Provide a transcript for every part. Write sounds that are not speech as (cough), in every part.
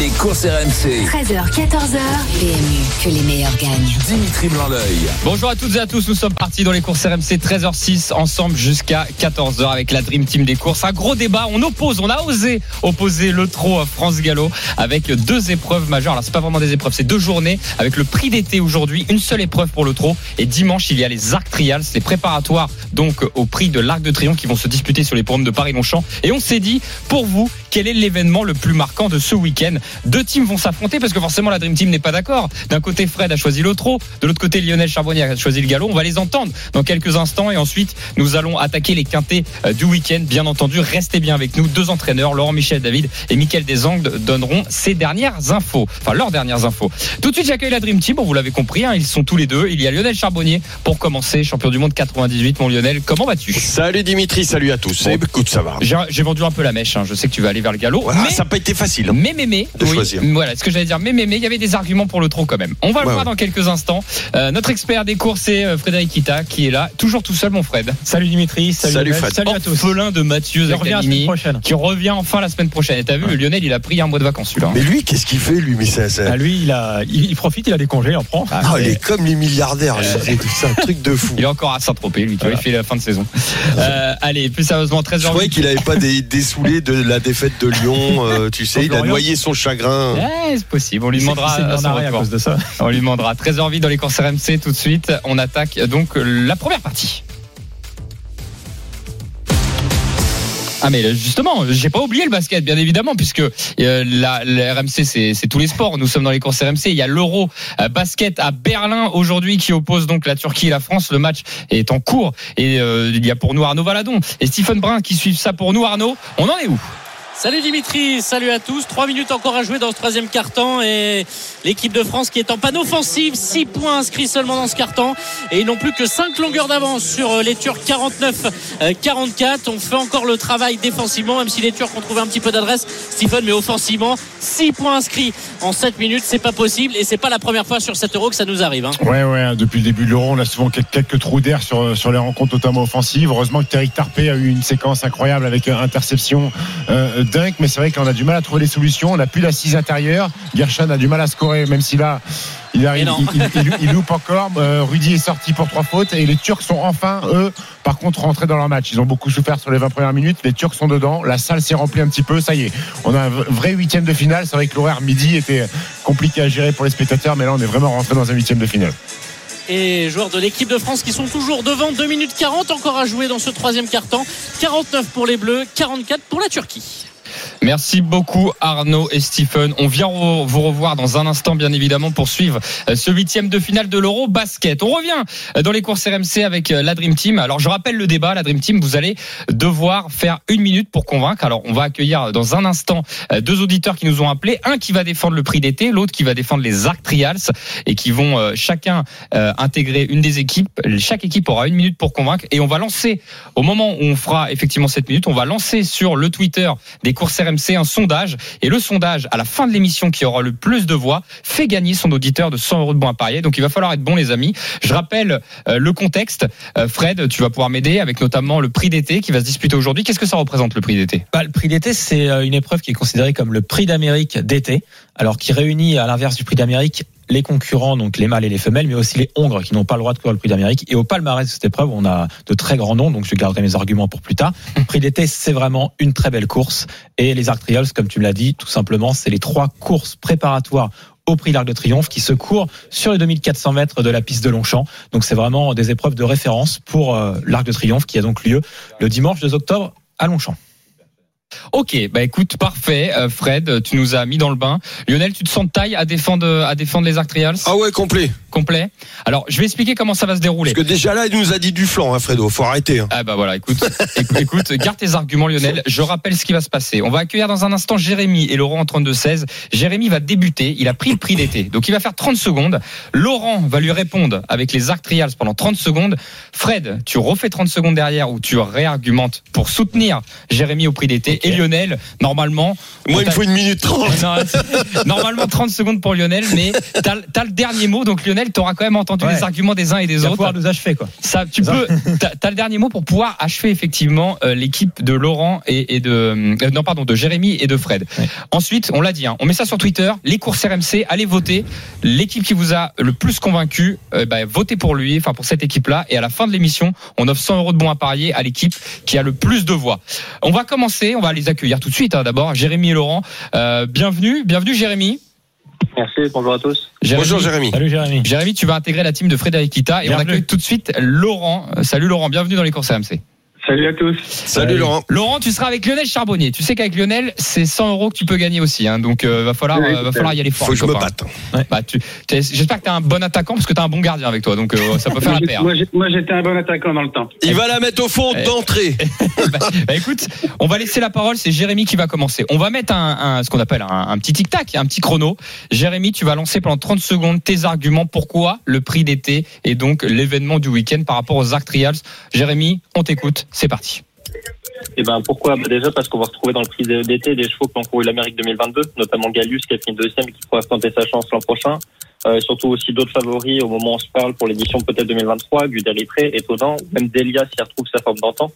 Les courses RMC. 13h, 14h. PMU, que les meilleurs gagnent. Dimitri Blanc-L'œil. Bonjour à toutes et à tous, nous sommes partis dans les courses RMC 13h06 ensemble jusqu'à 14h avec la Dream Team des courses. Un gros débat, on oppose, on a osé opposer le trot à France Gallo avec deux épreuves majeures. Alors c'est pas vraiment des épreuves, c'est deux journées avec le prix d'été aujourd'hui, une seule épreuve pour le trot et dimanche il y a les Arc Trials, les préparatoires donc au prix de l'Arc de Triomphe qui vont se disputer sur les pommes de Paris-Longchamp et on s'est dit pour vous quel est l'événement le plus marquant de ce week-end Deux teams vont s'affronter parce que forcément la Dream Team n'est pas d'accord. D'un côté, Fred a choisi le trot, de l'autre côté, Lionel Charbonnier a choisi le galop. On va les entendre dans quelques instants et ensuite nous allons attaquer les quintés euh, du week-end. Bien entendu, restez bien avec nous. Deux entraîneurs, Laurent Michel David et Mickaël Desangles, donneront ces dernières infos, enfin leurs dernières infos. Tout de suite, j'accueille la Dream Team. Bon, vous l'avez compris, hein, ils sont tous les deux. Il y a Lionel Charbonnier pour commencer, champion du monde 98. Mon Lionel, comment vas-tu? Salut Dimitri, salut à tous. Bon. Écoute, ça va. J'ai j'ai vendu un peu la mèche. hein. Je sais que tu vas aller vers le galop. Ah, mais ça n'a pas été facile. hein. mais mais mais De choisir. Voilà, ce que j'allais dire. Mais mais mais il y avait des arguments pour le trot quand même. On va le Ouais, voir ouais. dans quelques instants. Euh, notre expert des courses c'est euh, Frédéric Kita qui est là, toujours tout seul mon Fred. Salut Dimitri, salut, Salut Fred. salut à tous. Orphelin de Mathieu prochaine. qui revient enfin la semaine prochaine. Et t'as vu, Lionel, il a pris un mois de vacances celui-là. Mais lui, qu'est-ce qu'il fait, lui Mais ça, ça- Ah, lui, il, a, il, il profite, il a des congés, il en prend. Ah, il est comme les milliardaires. lui. C'est un truc de fou. Il est encore à Saint-Tropez, lui, tu vois, il fait la fin de saison. Euh, allez, plus sérieusement, 13 Je croyais qu'il avait pas des dessoulés de la défaite de Lyon. (laughs) euh, tu sais, il a noyé son chagrin. Ouais, c'est possible. On lui demandera. à son à cause de ça. (laughs) On lui demandera. 13h vite dans les courses RMC tout de suite. On attaque donc la première partie. Ah mais justement, j'ai pas oublié le basket bien évidemment puisque euh, la, la RMC c'est tous les sports. Nous sommes dans les courses RMC. Il y a l'Euro euh, basket à Berlin aujourd'hui qui oppose donc la Turquie et la France. Le match est en cours et euh, il y a pour nous Arnaud Valadon et Stephen Brun qui suivent ça pour nous. Arnaud, on en est où? Salut Dimitri, salut à tous. Trois minutes encore à jouer dans ce troisième quart-temps et l'équipe de France qui est en panne offensive. Six points inscrits seulement dans ce quart-temps et ils n'ont plus que cinq longueurs d'avance sur euh, les Turcs 49-44. On fait encore le travail défensivement, même si les Turcs ont trouvé un petit peu d'adresse. Stephen, mais offensivement, six points inscrits en sept minutes, c'est pas possible et c'est pas la première fois sur cet Euro que ça nous arrive. hein. Ouais, ouais, depuis le début de l'Euro, on a souvent quelques- trous d'air sur, sur les rencontres, notamment offensives. Heureusement que Terry Tarpé a eu une séquence incroyable avec euh, interception euh, dunk, mais c'est vrai qu'on a du mal à trouver des solutions. On n'a plus l'assise intérieure. Gershon a du mal à scorer, même si là, il, arrive, il, il- il- il loupe encore. Euh, Rudy est sorti pour trois fautes et les Turcs sont enfin, eux, par contre, rentrés dans leur match. Ils ont beaucoup souffert sur les 20 premières minutes. Les Turcs sont dedans. La salle s'est remplie un petit peu. Ça y est, on a un vrai huitième de finale. C'est vrai que l'horaire midi était compliqué à gérer pour les spectateurs, mais là, on est vraiment rentré dans un huitième de finale. et joueurs de l'équipe de France qui sont toujours devant 2 minutes 40 encore à jouer dans ce troisième quart-temps 49 pour les Bleus 44 pour la Turquie Merci beaucoup Arnaud et Stephen. On vient vous revoir dans un instant bien évidemment pour suivre euh, ce huitième de finale de l'Euro basket. On revient euh, dans les courses RMC avec euh, la Dream Team. Alors je rappelle le débat, la Dream Team, vous allez devoir faire une minute pour convaincre. Alors on va accueillir dans un instant deux auditeurs qui nous ont appelés, un qui va défendre le prix d'été, l'autre qui va défendre les Arc Trials et qui vont chacun intégrer une des équipes. Chaque équipe aura une minute pour convaincre et on va lancer au moment où on fera effectivement cette minute, on va lancer sur le Twitter des courses RMC un sondage et le sondage à la fin de l'émission qui aura le plus de voix fait gagner son auditeur de 100 euros de bons à parier. Donc il va falloir être bon les amis. Je rappelle euh, le contexte. Euh, Fred, tu vas pouvoir m'aider avec notamment le prix d'été qui va se disputer aujourd'hui. Qu'est-ce que ça représente le prix d'été? Bah, le prix d'été, c'est euh, une épreuve qui est considérée comme le prix d'Amérique d'été, alors qui réunit à l'inverse du prix d'Amérique les concurrents, donc les mâles et les femelles, mais aussi les hongres qui n'ont pas le droit de courir le prix d'Amérique. Et au palmarès de cette épreuve, on a de très grands noms, donc je garderai mes arguments pour plus tard. Le (laughs) prix d'été, c'est vraiment une très belle course. Et les Arc Trials, comme tu me l'as dit, tout simplement, c'est les trois courses préparatoires au prix l'Arc de Triomphe qui se courent sur les 2400 mètres de la piste de Longchamp. Donc c'est vraiment des épreuves de référence pour euh, l'Arc de Triomphe qui a donc lieu le dimanche 2 octobre à Longchamp. Ok, bah écoute, parfait. Euh, Fred, tu nous as mis dans le bain. Lionel, tu te sens de taille à défendre, à défendre les Arc Trials? Ah ouais, complet. complet. Alors, je vais expliquer comment ça va se dérouler. Parce que déjà là, il nous a dit du flanc, hein, Fredo. Faut arrêter. hein. Ah bah voilà, écoute, écoute, (laughs) écoute, garde tes arguments Lionel. Je rappelle ce qui va se passer. On va accueillir dans un instant Jérémy et Laurent en 32-16. Jérémy va débuter, il a pris le prix d'été. Donc il va faire 30 secondes. Laurent va lui répondre avec les Arc Trials pendant 30 secondes. Fred, tu refais 30 secondes derrière où tu réargumentes pour soutenir Jérémy au prix d'été. Et Lionel. Normalement, Moi, il me faut une minute trente. (laughs) Non, normalement 30 secondes pour Lionel, mais t'as as le dernier mot. Donc Lionel, t'auras quand même entendu Ouais. les arguments des uns et des autres. nous achever, quoi. Ça, tu peux. T'as as le dernier mot pour pouvoir achever effectivement euh, l'équipe de Laurent et, et de euh, non pardon de Jérémy et de Fred. Ouais. Ensuite, on l'a dit, hein, on met ça sur Twitter. Les courses RMC, allez voter. L'équipe qui vous a le plus convaincu, euh, bah, votez pour lui, enfin pour cette équipe-là. Et à la fin de l'émission, on offre 100 euros de bons à parier à l'équipe qui a le plus de voix. On va commencer. On va les accueillir tout de suite. hein, D'abord, Jérémy et Laurent. Euh, bienvenue, bienvenue Jérémy. Merci, bonjour à tous. Jérémy. Bonjour Jérémy. Salut Jérémy. Jérémy, tu vas intégrer la team de Frédéric Kita et on accueille tout de suite Laurent. Euh, Salut Laurent, bienvenue dans les courses RMC. Salut à tous. Salut Laurent. Laurent, tu seras avec Lionel Charbonnier. Tu sais qu'avec Lionel, c'est 100 euros que tu peux gagner aussi. Hein, donc euh, va falloir, Oui, euh, va falloir y aller fort. Faut que je me batte. Bah, tu- t'es- J'espère que tu es un bon attaquant parce que tu as un bon gardien avec toi. Donc euh, ça peut (laughs) faire la paire. Moi, j'ai- moi, j'étais un bon attaquant dans le temps. Il va la mettre au fond d'entrée. (laughs) bah, bah, écoute, on va laisser la parole. C'est Jérémy qui va commencer. On va mettre un, un- ce qu'on appelle un, un petit tic-tac, un petit chrono. Jérémy, tu vas lancer pendant 30 secondes tes arguments. Pourquoi le prix d'été et donc l'événement du week-end par rapport aux Arc Trials? Jérémy, on t'écoute. C'est parti. Et ben pourquoi? Bah Déjà parce qu'on va retrouver dans le prix d'été des chevaux qui ont couru l'Amérique 2022, notamment Gallius qui a fini deuxième et qui pourra tenter sa chance l'an prochain. Euh, surtout aussi d'autres favoris au moment où on se parle pour l'édition peut-être 2023, Guderipré, étonnant, même Delia s'y retrouve sa forme d'antan.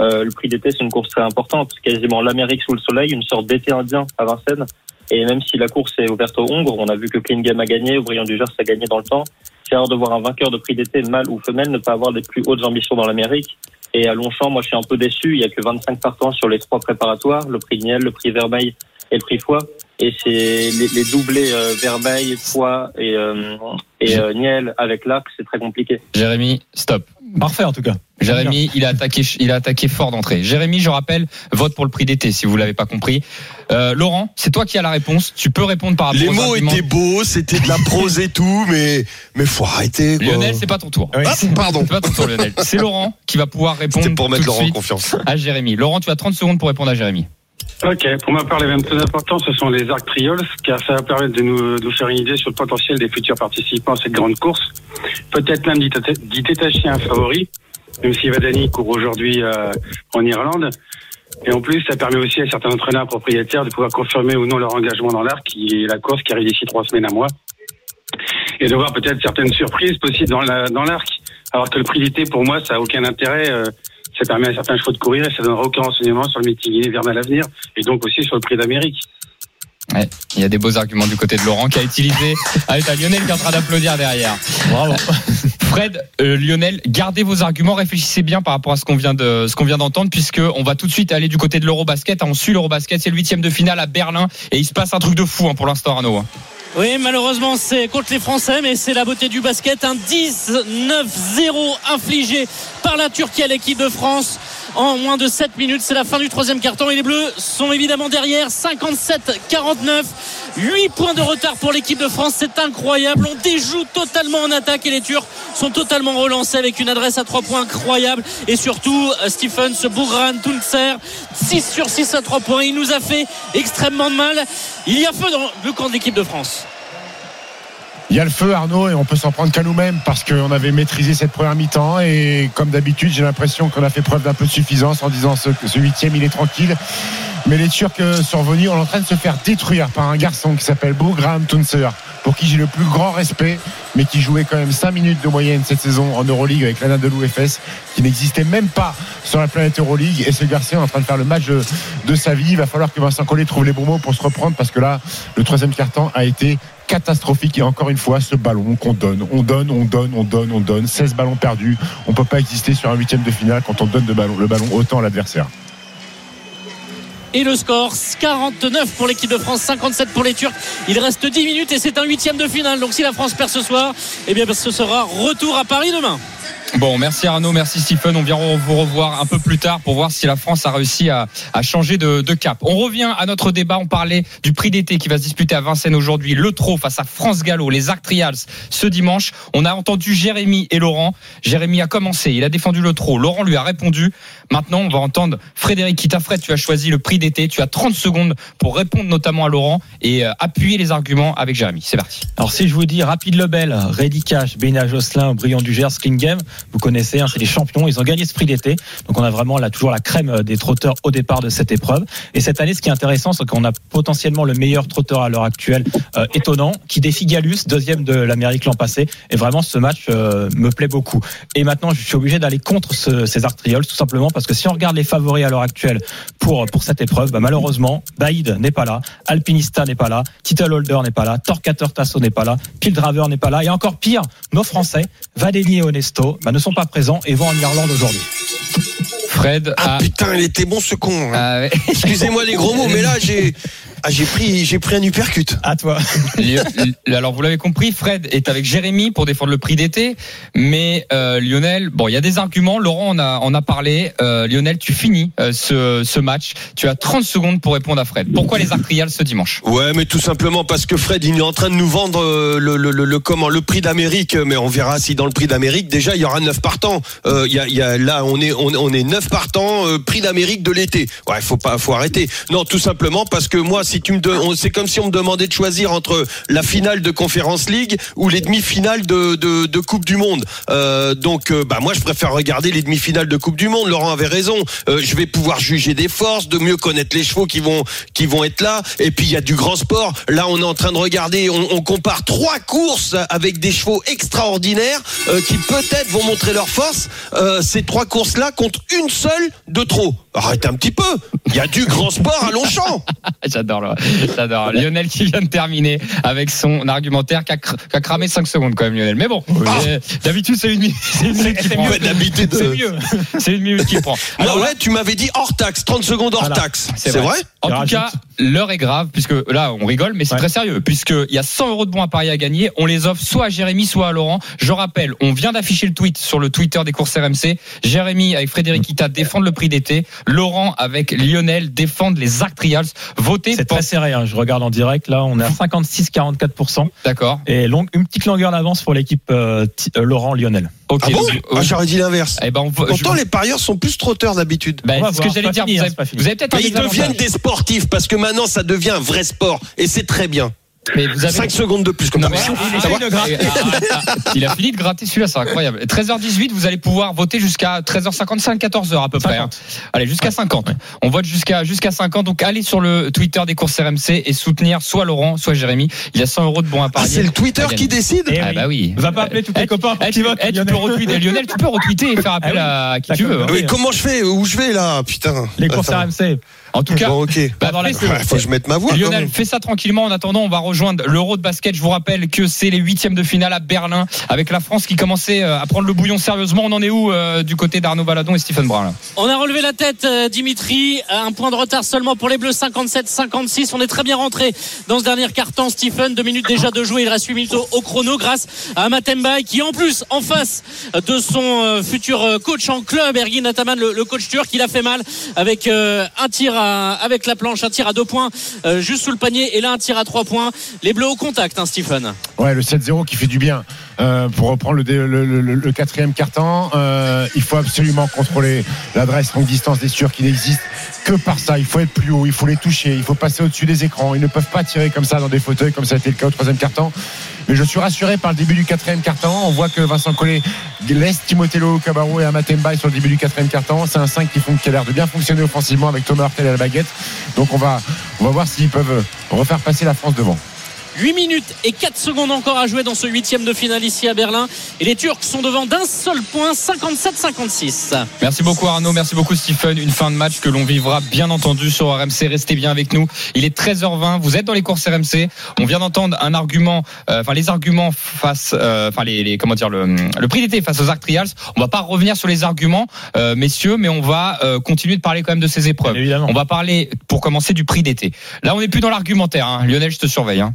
Euh, le prix d'été c'est une course très importante, quasiment l'Amérique sous le soleil, une sorte d'été indien à Vincennes. Et même si la course est ouverte aux Hongres, on a vu que Clean Game a gagné, Brillant du Gers a gagné dans le temps. C'est rare de voir un vainqueur de prix d'été, mâle ou femelle, ne pas avoir les plus hautes ambitions dans l'Amérique. Et à Longchamp, moi, je suis un peu déçu. Il y a que 25 partants sur les trois préparatoires, le prix Niel, le prix Vermeil et le prix Foie. Et c'est les, les doublés euh, Vermeil, Foie et, euh, et euh, Niel avec l'arc, c'est très compliqué. Jérémy, stop. Parfait en tout cas. Jérémy, il a attaqué, il a attaqué fort d'entrée. Jérémy, je rappelle, vote pour le prix d'été si vous l'avez pas compris. Euh, Laurent, c'est toi qui as la réponse. Tu peux répondre par rapport Les aux mots arguments. étaient beaux, c'était de la prose et tout, mais mais faut arrêter. quoi. Lionel, c'est pas ton tour. Oui. Ah, pardon. C'est pas ton tour, Lionel. C'est Laurent qui va pouvoir répondre C'était pour mettre tout Laurent en confiance. à Jérémy. Laurent, tu as 30 secondes pour répondre à Jérémy. Ok, pour ma part, l'événement plus important, ce sont les Arc Triols, car ça va permettre de nous, de nous faire une idée sur le potentiel des futurs participants à cette grande course. Peut-être même d'y déta- d'y détacher un favori, même si Vadani court aujourd'hui euh, en Irlande. Et en plus, ça permet aussi à certains entraîneurs propriétaires de pouvoir confirmer ou non leur engagement dans l'arc, qui est la course qui arrive d'ici trois semaines à mois. Et de voir peut-être certaines surprises possibles dans la- dans l'arc. Alors que le prix d'été, pour moi, ça a aucun intérêt. euh, ça permet à certains chevaux de courir et ça donnera aucun renseignement sur le meeting hivernal à venir et donc aussi sur le prix d'Amérique. Ouais, il y a des beaux arguments du côté de Laurent qui a utilisé. (laughs) Ah, t'as Lionel qui est en train d'applaudir derrière. Bravo. (laughs) Fred, euh, Lionel, gardez vos arguments, réfléchissez bien par rapport à ce qu'on vient de ce qu'on vient d'entendre, puisque on va tout de suite aller du côté de l'Eurobasket. On suit l'Eurobasket, c'est le huitième de finale à Berlin, et il se passe un truc de fou hein, pour l'instant, Arnaud. hein. Oui, malheureusement, c'est contre les Français, mais c'est la beauté du basket. Un 19-0 infligé par la Turquie à l'équipe de France en moins de 7 minutes. C'est la fin du troisième carton et les Bleus sont évidemment derrière. 57-49. 8 points de retard pour l'équipe de France. C'est incroyable. On déjoue totalement en attaque et les Turcs sont totalement relancés avec une adresse à 3 points incroyable. Et surtout, euh, Stephens, Bougran, Tuncer, 6 sur 6 à 3 points. Il nous a fait extrêmement mal. Il y a feu dans le camp de l'équipe de France. Il y a le feu, Arnaud, et on peut s'en prendre qu'à nous-mêmes parce qu'on avait maîtrisé cette première mi-temps. Et comme d'habitude, j'ai l'impression qu'on a fait preuve d'un peu de suffisance en disant ce, ce huitième, il est tranquille. Mais les Turcs euh, sont revenus. On est en train de se faire détruire par un garçon qui s'appelle Bougram Tuncer, pour qui j'ai le plus grand respect, mais qui jouait quand même 5 minutes de moyenne cette saison en Euroleague avec l'ANA de l'UFS, qui n'existait même pas sur la planète Euroleague. Et ce garçon est en train de faire le match de, sa vie. Il va falloir que Vincent Collet trouve les bons mots pour se reprendre parce que là, le troisième carton a été catastrophique et encore une fois ce ballon qu'on donne on donne on donne on donne on donne 16 ballons perdus on peut pas exister sur un huitième de finale quand on donne le ballon autant à l'adversaire Et le score 49 pour l'équipe de France, 57 pour les Turcs. Il reste 10 minutes et c'est un huitième de finale. Donc si la France perd ce soir, eh ce sera retour à Paris demain. Bon, merci Arnaud, merci Stephen. On vient vous revoir un peu plus tard pour voir si la France a réussi à, à changer de, de, cap. On revient à notre débat. On parlait du prix d'été qui va se disputer à Vincennes aujourd'hui. Le Trot face à France Gallo, les Arc Trials ce dimanche. On a entendu Jérémy et Laurent. Jérémy a commencé, il a défendu le Trot. Laurent lui a répondu. Maintenant, on va entendre Frédéric Kita. Fred, tu as choisi le prix d'été. Tu as 30 secondes pour répondre notamment à Laurent et euh, appuyer les arguments avec Jérémy. C'est parti. Alors si je vous dis Rapide Lebel, Reddy Cash, Béna Josselin, Brillant du Gers, King Game, Vous connaissez, hein, c'est les champions. Ils ont gagné ce prix d'été. Donc on a vraiment là toujours la crème euh, des trotteurs au départ de cette épreuve. Et cette année, ce qui est intéressant, c'est qu'on a potentiellement le meilleur trotteur à l'heure actuelle, euh, étonnant, qui défie Gallus, deuxième de l'Amérique l'an passé. Et vraiment, ce match euh, me plaît beaucoup. Et maintenant, je suis obligé d'aller contre ce, ces Arc Trioles, tout simplement parce que si on regarde les favoris à l'heure actuelle pour pour cette épreuve, bah, malheureusement, Baïd n'est pas là, Alpinista n'est pas là, Title Holder n'est pas là, Torquator Tasso n'est pas là, Pile Driver n'est pas là, et encore pire, nos Français, Vadeni et Onesto, bah, ne sont pas présents et vont en Irlande aujourd'hui. Fred Ah a. putain, il était bon ce con. hein. Ah ouais. Excusez-moi les gros mots, mais là j'ai ah, j'ai pris j'ai pris un uppercut. À toi. (laughs) Alors vous l'avez compris, Fred est avec Jérémy pour défendre le prix d'été, mais euh, Lionel, bon, il y a des arguments. Laurent en a, en a parlé. Euh, Lionel, tu finis euh, ce, ce match. Tu as 30 secondes pour répondre à Fred. Pourquoi les Artrials ce dimanche? Ouais, mais tout simplement parce que Fred, il est en train de nous vendre le, le, le, le- comment le prix d'Amérique. Mais on verra si dans le prix d'Amérique, déjà, il y aura neuf partants. Euh, il y a, il y a, là, on est on, on est neuf partants euh, prix d'Amérique de l'été. Ouais, faut pas, faut arrêter. Non, tout simplement parce que moi, si c'est comme si on me demandait de choisir entre la finale de Conference League ou les demi-finales de, Coupe du Monde. Euh, donc, euh, bah moi, je préfère regarder les demi-finales de Coupe du Monde. Laurent avait raison. Euh, je vais pouvoir juger des forces, de mieux connaître les chevaux qui vont qui vont être là. Et puis il y a du grand sport. Là, on est en train de regarder. On, compare trois courses avec des chevaux extraordinaires euh, qui peut-être vont montrer leur force. Euh, ces trois courses-là contre une seule de trop. Arrête un petit peu. Il y a du grand sport à Longchamp. (laughs) J'adore, là. j'adore. Lionel qui vient de terminer avec son argumentaire qui a, cr- qui a cramé 5 secondes quand même, Lionel. Mais bon, euh, d'habitude c'est une minute. C'est. Ouais, d'habitude, C'est mieux. C'est une minute qui prend. (laughs) Alors ouais, tu m'avais dit hors taxe, 30 secondes hors Voilà. taxe. C'est C'est vrai. vrai En tout rajoute. cas, l'heure est grave puisque là on rigole, mais c'est Ouais. très sérieux puisqu'il y a 100 euros de bons à parier à gagner. On les offre soit à Jérémy, soit à Laurent. Je rappelle, on vient d'afficher le tweet sur le Twitter des courses RMC. Jérémy avec Frédéric Ita défendre le prix d'été. Laurent avec Lionel défendre les Arc Trials. Votez C'est pour. très serré. hein. Je regarde en direct. Là, on est à 56-44%. D'accord. Et long- une petite longueur d'avance pour l'équipe euh, euh, Laurent Lionel. Ok. Ah bon donc, Ah, J'aurais dit l'inverse. eh ben, on va- je- Pourtant, les parieurs sont plus trotteurs d'habitude. c'est ce que j'allais dire. pas fini, vous, hein, avez, vous avez peut-être ils deviennent des sportifs parce que maintenant ça devient un vrai sport et c'est très bien. Mais vous avez 5 secondes de plus comme Non, mais- il. Ah, ah, ah, a fini de gratter celui-là, c'est incroyable. 13h18, vous allez pouvoir voter jusqu'à 13h55, 14h à peu près. hein. Allez, jusqu'à 50. On vote jusqu'à jusqu'à 50. Donc allez sur le Twitter des courses RMC et soutenir soit Laurent, soit Jérémy. Il y a 100 euros de bons à Ah, parier. c'est le Twitter qui décide Eh Ah oui. bah oui. Va pas appeler tous tes Eh, copains pour eh, qu'ils tu, votent, eh, tu Lionel. peux retweeter. Lionel, tu peux retweeter et faire appel à qui tu veux. hein. Oui, comment je fais? Où je vais là? Putain. Les courses. RMC. En tout cas, Bon, ok. bah, faut que je mette ma voix. Lionel, fais ça tranquillement. En attendant, on va rejoindre l'Euro de basket. Je vous rappelle que c'est les huitièmes de finale à Berlin, avec la France qui commençait euh, à prendre le bouillon sérieusement. On en est où euh, du côté d'Arnaud Baladon et Stephen Brun là On a relevé la tête, euh, Dimitri. Un point de retard seulement pour les Bleus, 57-56. On est très bien rentré dans ce dernier quart-temps, Stephen. Deux minutes déjà de jouer. Il reste 8 minutes au, au chrono grâce à Matemba qui, en plus, en face de son euh, futur coach en club, Ergin Ataman, le, le coach turc, il a fait mal avec un tir à, avec la planche, un tir à deux points euh, juste sous le panier et là un tir à trois points. Les Bleus au contact, hein, Stephen. Ouais, le 7-0 qui fait du bien. Euh, pour reprendre le, quatrième carton, euh, il faut absolument contrôler l'adresse longue distance des Turcs qui n'existe que par ça. Il faut être plus haut, il faut les toucher, il faut passer au-dessus des écrans. Ils ne peuvent pas tirer comme ça dans des fauteuils, comme ça a été le cas au troisième carton. Mais je suis rassuré par le début du quatrième carton. On voit que Vincent Collet laisse Timothée Lo, Cabarro et Amatemba sur le début du quatrième carton. C'est un 5 qui, qui a l'air de bien fonctionner offensivement avec Thomas Hurtel à la baguette. Donc on va, on va voir s'ils peuvent refaire passer la France devant. 8 minutes et 4 secondes encore à jouer dans ce huitième de finale ici à Berlin. Et les Turcs sont devant d'un seul point, 57-56. Merci beaucoup Arnaud, merci beaucoup Stephen. Une fin de match que l'on vivra bien entendu sur RMC. Restez bien avec nous. Il est 13h20. Vous êtes dans les courses RMC. On vient d'entendre un argument, euh, enfin les arguments face, euh, enfin les, les- comment dire le, le prix d'été face aux Arc Trials. On va pas revenir sur les arguments, euh, messieurs, mais on va euh, continuer de parler quand même de ces épreuves. Évidemment. On va parler pour commencer du prix d'été. Là, on n'est plus dans l'argumentaire. Hein. Lionel, je te surveille. Hein.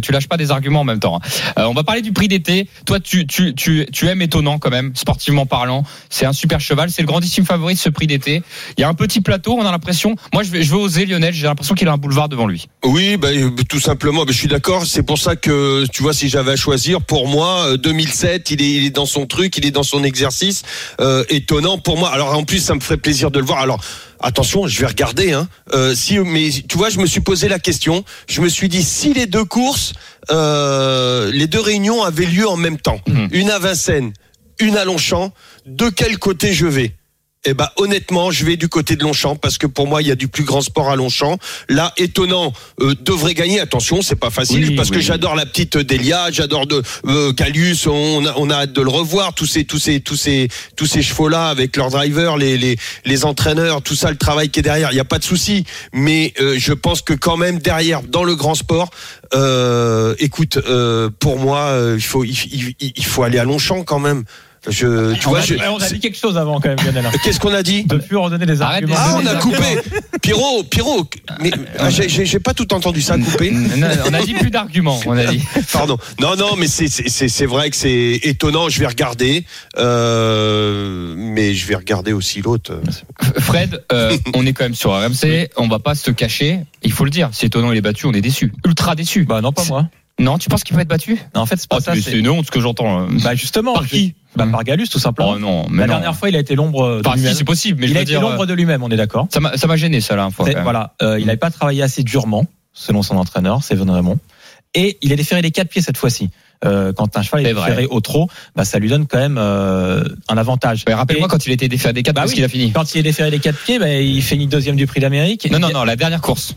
Tu, lâches pas des arguments en même temps. hein. Euh, on va parler du prix d'été. Toi, tu, tu, tu, tu aimes étonnant quand même, sportivement parlant. C'est un super cheval. C'est le grandissime favori de ce prix d'été. Il y a un petit plateau. On a l'impression. Moi, je vais, je vais oser Lionel. J'ai l'impression qu'il a un boulevard devant lui. Oui, bah, euh, tout simplement. bah, je suis d'accord. C'est pour ça que tu vois, si j'avais à choisir, pour moi, euh, 2007, il est, il est dans son truc, il est dans son exercice. Euh, étonnant pour moi. Alors en plus, ça me ferait plaisir de le voir. Alors. Attention, je vais regarder. Hein. Euh, si, mais tu vois, je me suis posé la question. Je me suis dit si les deux courses, euh, les deux réunions avaient lieu en même temps, Mhm. une à Vincennes, une à Longchamp. De quel côté je vais? Eh ben honnêtement, je vais du côté de Longchamp parce que pour moi, il y a du plus grand sport à Longchamp. Là, étonnant, euh, devrait gagner. Attention, c'est pas facile Oui, parce que j'adore la petite Delia, j'adore de euh, Gallius. On a, on a hâte de le revoir. Tous ces tous ces tous ces tous ces chevaux là avec leurs drivers, les les les entraîneurs, tout ça, le travail qui est derrière. Il y a pas de souci. Mais euh, je pense que quand même derrière, dans le grand sport, euh, écoute, euh, pour moi, euh, il faut il, il- il faut aller à Longchamp quand même. Je, tu on, vois, a, je- on a dit quelque chose avant quand même, Lionel. Qu'est-ce qu'on a dit De plus redonner Arrête arguments. ah, on a coupé. Pierrot, Pierrot. Mais ah, j'ai- pas tout entendu ça coupé. Non, on a dit plus d'arguments, on a dit. (laughs) Pardon. Non, non, mais c'est c'est- c'est c'est vrai que c'est étonnant. Je vais regarder, euh, mais je vais regarder aussi l'autre. Fred, euh, on est quand même sur RMC, on va pas se cacher, il faut le dire. Si étonnant il est battu, on est déçu. Ultra déçu. Bah non, pas moi. Non, tu penses qu'il peut être battu? Non, en fait, c'est pas Oh, ça. c'est une honte ce que j'entends. Bah justement. Par qui bah, Par Galus, tout simplement. Oh non, mais La non. dernière fois, il a été l'ombre de Par lui-même. c'est possible, mais je Il a été l'ombre de lui-même, on est d'accord? Ça m'a ça m'a gêné ça là. une fois, C'est- quand même. Voilà, euh, il n'avait pas travaillé assez durement, selon son entraîneur, Seven Raymond. Et il est déféré des quatre pieds cette fois-ci. Euh, quand un cheval est vrai. déféré au trot, bah, ça lui donne quand même euh, un avantage. Mais Rappelle-moi quand il était défait des 4 Bah parce oui. qu'il a fini. Quand il est déféré des quatre pieds, bah, il finit deuxième du prix d'Amérique. Non, non, non, la dernière course.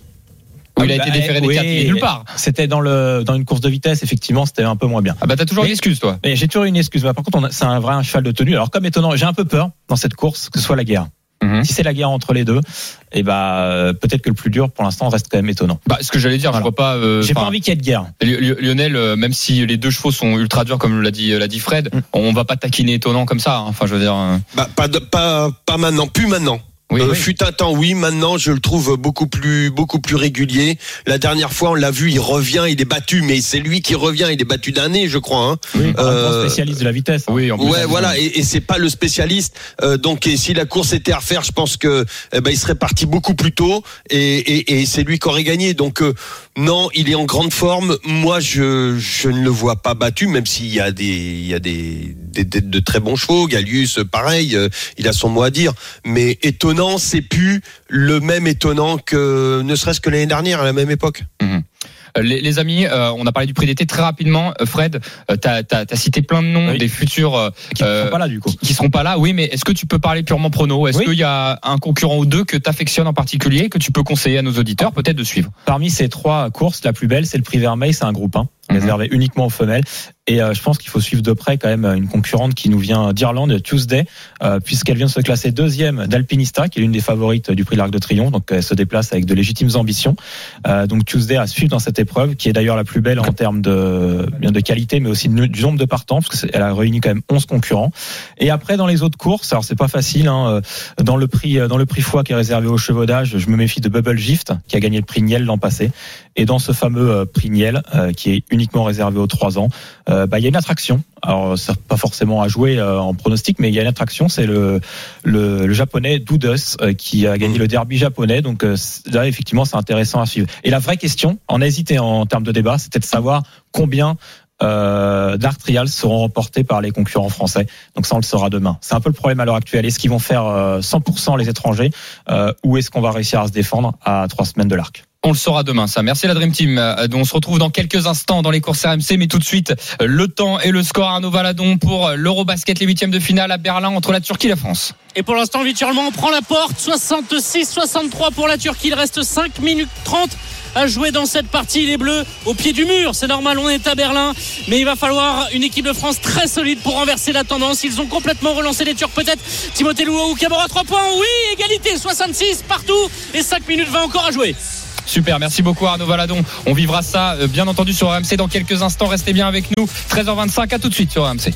Où Ah il a oui, été bah, déféré des oui. 4 il est nulle part. C'était dans le dans une course de vitesse, effectivement, c'était un peu moins bien. Ah bah t'as toujours Mais- une excuse toi. Mais j'ai toujours une excuse. Bah, par contre, c'est un vrai un cheval de tenue. Alors comme étonnant, j'ai un peu peur dans cette course que ce soit la guerre. Mhm. Si c'est la guerre entre les deux, et bah euh, peut-être que le plus dur pour l'instant reste quand même étonnant. Bah ce que j'allais dire, je vois pas. euh, J'ai pas envie qu'il y ait de guerre. Li- Li- Lionel, euh, même si les deux chevaux sont ultra durs comme l'a dit l'a dit Fred, Mm. on va pas taquiner étonnant comme ça. hein. Enfin, je veux dire. euh, Bah, pas, de- pas, pas maintenant, plus maintenant. Oui, Euh, oui. Fut un temps, oui. Maintenant, je le trouve beaucoup plus, beaucoup plus régulier. La dernière fois, on l'a vu, il revient, il est battu, mais c'est lui qui revient. Il est battu d'un nez, je crois. Hein. Oui, un Euh, grand spécialiste de la vitesse. hein. Oui, en plus, Ouais, voilà, et, et c'est pas le spécialiste. Euh, donc, et si la course était à refaire, je pense que eh ben, il serait parti beaucoup plus tôt, et, et, et c'est lui qui aurait gagné. Donc, euh, non, il est en grande forme. Moi, je, je ne le vois pas battu, même s'il y a des, il y a des, des- des- de très bons chevaux. Gallius, pareil, euh, il a son mot à dire. Mais étonnant, c'est plus le même étonnant que, ne serait-ce que l'année dernière à la même époque. Euh, Les, les amis, euh, on a parlé du prix d'été très rapidement. Euh, Fred, euh, t'as as, cité plein de noms Oui. des futurs euh, Qui ne sont pas là du coup. qui, qui seront pas là. Oui, mais est-ce que tu peux parler purement prono? Est-ce Oui. qu'il y a un concurrent ou deux que t'affectionnes en particulier que tu peux conseiller à nos auditeurs peut-être de suivre? Parmi ces trois courses, la plus belle, c'est le prix Vermeil, c'est un groupe 1, Mhm. réservé uniquement aux femelles. Et euh, je pense qu'il faut suivre de près quand même une concurrente qui nous vient d'Irlande, Tuesday, euh, puisqu'elle vient de se classer deuxième d'Alpinista, qui est l'une des favorites du prix de l'Arc de Triomphe. Donc elle se déplace avec de légitimes ambitions. Euh, donc Tuesday à suivre dans cette épreuve, qui est d'ailleurs la plus belle en termes de, bien de qualité, mais aussi du nombre de partants, parce qu'elle a réuni quand même 11 concurrents. Et après, dans les autres courses, alors c'est pas facile, hein, euh, dans le prix, euh, dans le prix foie qui est réservé au chevaudage, je me méfie de Bubble Gift, qui a gagné le prix Niel l'an passé. Et dans ce fameux euh, prix Niel, euh, qui est uniquement réservé aux 3 ans, euh, bah, il y a une attraction. Alors, c'est pas forcément à jouer en pronostic, mais il y a une attraction, c'est le, le, le japonais Doudus, qui a gagné le derby japonais. Donc là, effectivement, c'est intéressant à suivre. Et la vraie question, on a hésité en termes de débat, c'était de savoir combien euh, d'Art Trials seront remportés par les concurrents français. Donc ça, on le saura demain. C'est un peu le problème à l'heure actuelle. Est-ce qu'ils vont faire euh, 100% les étrangers euh, ou est-ce qu'on va réussir à se défendre à trois semaines de l'arc? On le saura demain, ça. Merci la Dream Team. Euh, On se retrouve dans quelques instants dans les courses RMC, mais tout de suite, euh, le temps et le score Arnaud Valadon pour euh, l'Eurobasket, les huitièmes de finale à Berlin entre la Turquie et la France. Et pour l'instant, virtuellement, on prend la porte. 66-63 pour la Turquie. Il reste 5 minutes 30 à jouer dans cette partie. Les Bleus au pied du mur. C'est normal, on est à Berlin. Mais il va falloir une équipe de France très solide pour renverser la tendance. Ils ont complètement relancé les Turcs. Peut-être Timothée Louo ou Camara 3 points. Oui, égalité. 66 partout. Et 5 minutes 20 encore à jouer. Super, merci beaucoup Arnaud Valadon. On vivra ça, euh, bien entendu, sur RMC dans quelques instants. Restez bien avec nous. 13h25, à tout de suite sur RMC.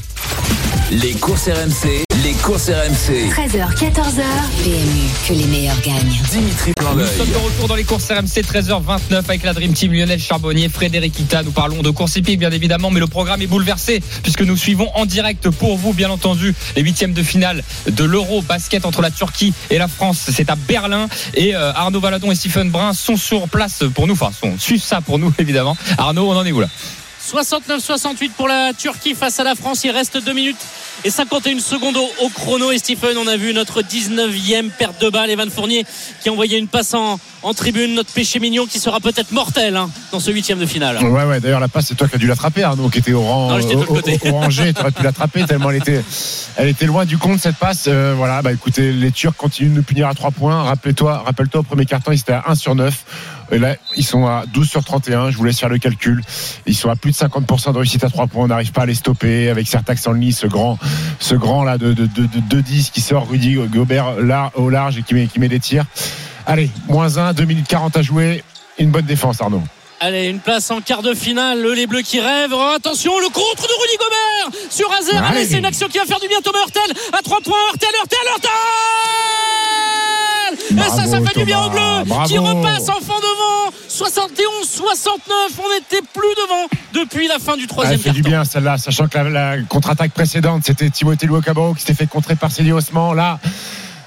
Les courses RMC, les courses RMC. 13h, 14h. PMU, que les meilleurs gagnent. Dimitri Nous sommes de retour dans les courses RMC 13h29 avec la Dream Team Lionel Charbonnier, Frédéric Ita. Nous parlons de course hippique bien évidemment, mais le programme est bouleversé puisque nous suivons en direct pour vous bien entendu les huitièmes de finale de l'Euro basket entre la Turquie et la France. C'est à Berlin et euh, Arnaud Valadon et Stephen Brun sont sur place pour nous, enfin sont suivent ça pour nous (laughs) évidemment. Arnaud, on en est où là? 69-68 pour la Turquie face à la France. Il reste 2 minutes et 51 secondes au, au chrono. Et Stephen, on a vu notre 19e perte de balle. Evan Fournier qui a envoyé une passe en, en tribune. Notre péché mignon qui sera peut-être mortel hein, dans ce huitième de finale. Ouais, ouais, d'ailleurs, la passe, c'est toi qui as dû l'attraper, Arnaud, qui était au rang, Non. Tu (laughs) aurais pu l'attraper tellement elle était, elle était loin du compte, cette passe. Euh, voilà, bah écoutez, les Turcs continuent de nous punir à 3 points. Rappelle-toi, rappelle-toi, au premier carton, ils étaient à 1 sur 9. Et là, ils sont à 12 sur 31. Je vous laisse faire le calcul. Ils sont à plus de 50% de réussite à 3 points. On n'arrive pas à les stopper avec Sertax Sanli, ce grand, ce grand là de, de, de, de 2-10 qui sort Rudy Gobert là, au large et qui met, qui met des tirs. Allez, moins 1, 2 minutes 40 à jouer. Une bonne défense, Arnaud. Allez, une place en quart de finale. Les Bleus qui rêvent. Oh, attention, le contre de Rudy Gobert sur Azer. Ouais. Allez, c'est une action qui va faire du bien. Thomas Hurtel à 3 points. Hurtel, Hurtel, Hurtel Et ça, ça Bravo, fait du bien. Bleus Bravo. qui repasse enfin devant. 71-69. On n'était plus devant depuis la fin du troisième elle fait du bien celle-là, sachant que la, la contre-attaque précédente, c'était Timothée Luokabaro qui s'était fait contrer par Célie Osman. Là,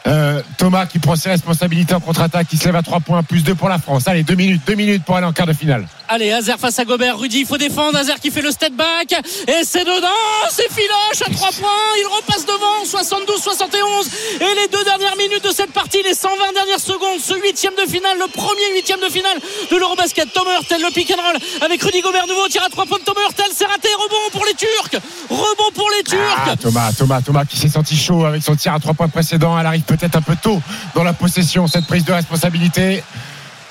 euh, Thomas qui prend ses responsabilités en contre-attaque, qui se lève à 3 points, plus 2 pour la France. Allez, 2 minutes, 2 minutes pour aller en quart de finale. Allez, Azer face à Gobert. Rudy, il faut défendre. Azer qui fait le step back. Et c'est dedans. C'est Filoche à 3 points. Il repasse devant. 72-71. Et les deux dernières minutes de cette partie, les 120 dernières secondes, ce huitième de finale, le premier huitième de finale de l'Eurobasket. Tom Hurtel, le pick and roll avec Rudy Gobert. Nouveau tir à 3 points de Tom Hurtel. C'est raté. Rebond pour les Turcs. Rebond pour les Turcs. Ah, Thomas, Thomas, Thomas qui s'est senti chaud avec son tir à 3 points précédent. Elle arrive peut-être un peu tôt dans la possession, cette prise de responsabilité.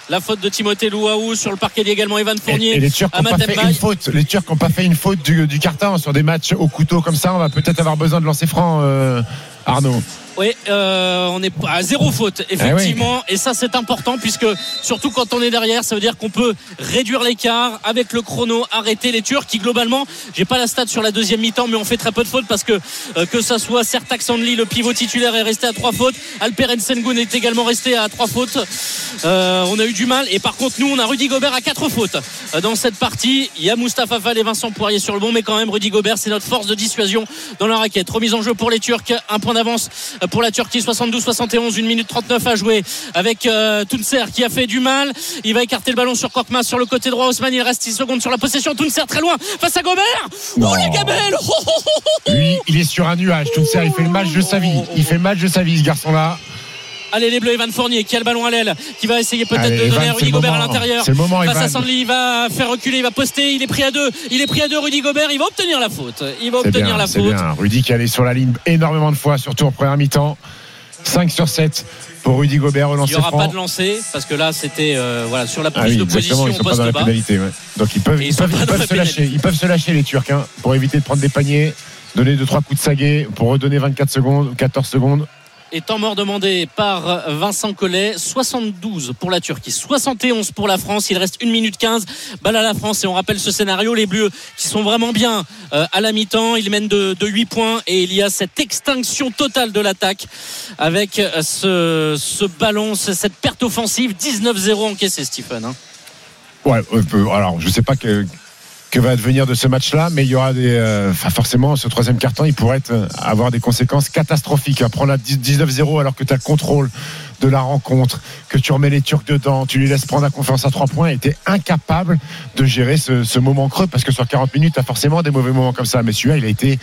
La faute de Timothée Louaou sur le parquet dit également Evan Fournier. et les Turcs n'ont pas fait une faute. Les Turcs n'ont pas fait une faute du, du carton sur des matchs au couteau comme ça. On va peut-être avoir besoin de lancer franc, euh, Arnaud. Oui, euh, on est à zéro faute, Eh effectivement. Et ça, c'est important puisque, surtout quand on est derrière, ça veut dire qu'on peut réduire l'écart avec le chrono, arrêter les Turcs qui, globalement, j'ai pas la stat sur la deuxième mi-temps, mais on fait très peu de fautes parce que, euh, que ça soit Sertak Sandli, le pivot titulaire, est resté à trois fautes. Alperen Sengun est également resté à trois fautes. Euh, on a eu du mal. Et par contre, nous, on a Rudy Gobert à quatre fautes dans cette partie. Il y a Moustapha Fall et Vincent Poirier sur le bon, mais quand même, Rudy Gobert, c'est notre force de dissuasion dans la raquette. Remise en jeu pour les Turcs. Un point d'avance pour la Turquie. 72-71, 1 minute 39 à jouer avec euh, Tounser qui a fait du mal. Il va écarter le ballon sur Korkmaz sur le côté droit. Osman, il reste 6 secondes sur la possession. Tounser très loin face à Gobert. Oh, Non. les gamelles Oh, oh, oh, oh, oh. Lui, il est sur un nuage. Ça, il fait le match de sa vie. Il fait le match de sa vie, ce garçon-là. Allez les Bleus, Evan Fournier qui a le ballon à l'aile, qui va essayer peut-être de Evan, donner à Rudy Gobert à moment. l'intérieur. C'est le moment, Face à Evan. Sandli, il va faire reculer, il va poster, il est pris à deux, il est pris à deux Rudy Gobert, il va obtenir la faute. Il va obtenir bien, la faute. bien. Rudy qui allait sur la ligne énormément de fois, surtout en première mi-temps. 5 sur 7 pour Rudy Gobert, Il relancer n'y aura franc. pas de lancer parce que là c'était euh, voilà sur la Ah prise oui, de position ils au sont pas dans la bas. pénalité. ouais. Donc ils peuvent, ils peuvent, ils se lâcher. pénalité. Ils peuvent se lâcher les Turcs hein, pour éviter de prendre des paniers, donner 2-3 coups de saguet pour redonner 24 secondes, 14 secondes. Et temps mort demandé par Vincent Collet, 72 pour la Turquie, 71 pour la France. Il reste 1 minute 15. Balle à la France et on rappelle ce scénario. Les Bleus qui sont vraiment bien euh, à la mi-temps. Ils mènent de, de 8 points et il y a cette extinction totale de l'attaque avec euh, ce, ballon, ce- cette perte offensive. 19-0 encaissé, Stephen. hein. Ouais, euh, alors je sais pas que que va advenir de ce match-là, mais il y aura des, euh, enfin, forcément, ce troisième carton, il pourrait euh, avoir des conséquences catastrophiques. À prendre 10 19-0 alors que tu as le contrôle de la rencontre, que tu remets les Turcs dedans, tu les laisses prendre la confiance à trois points, es incapable de gérer ce, ce moment creux, parce que sur 40 minutes, tu as forcément des mauvais moments comme ça. Mais celui-là, il a été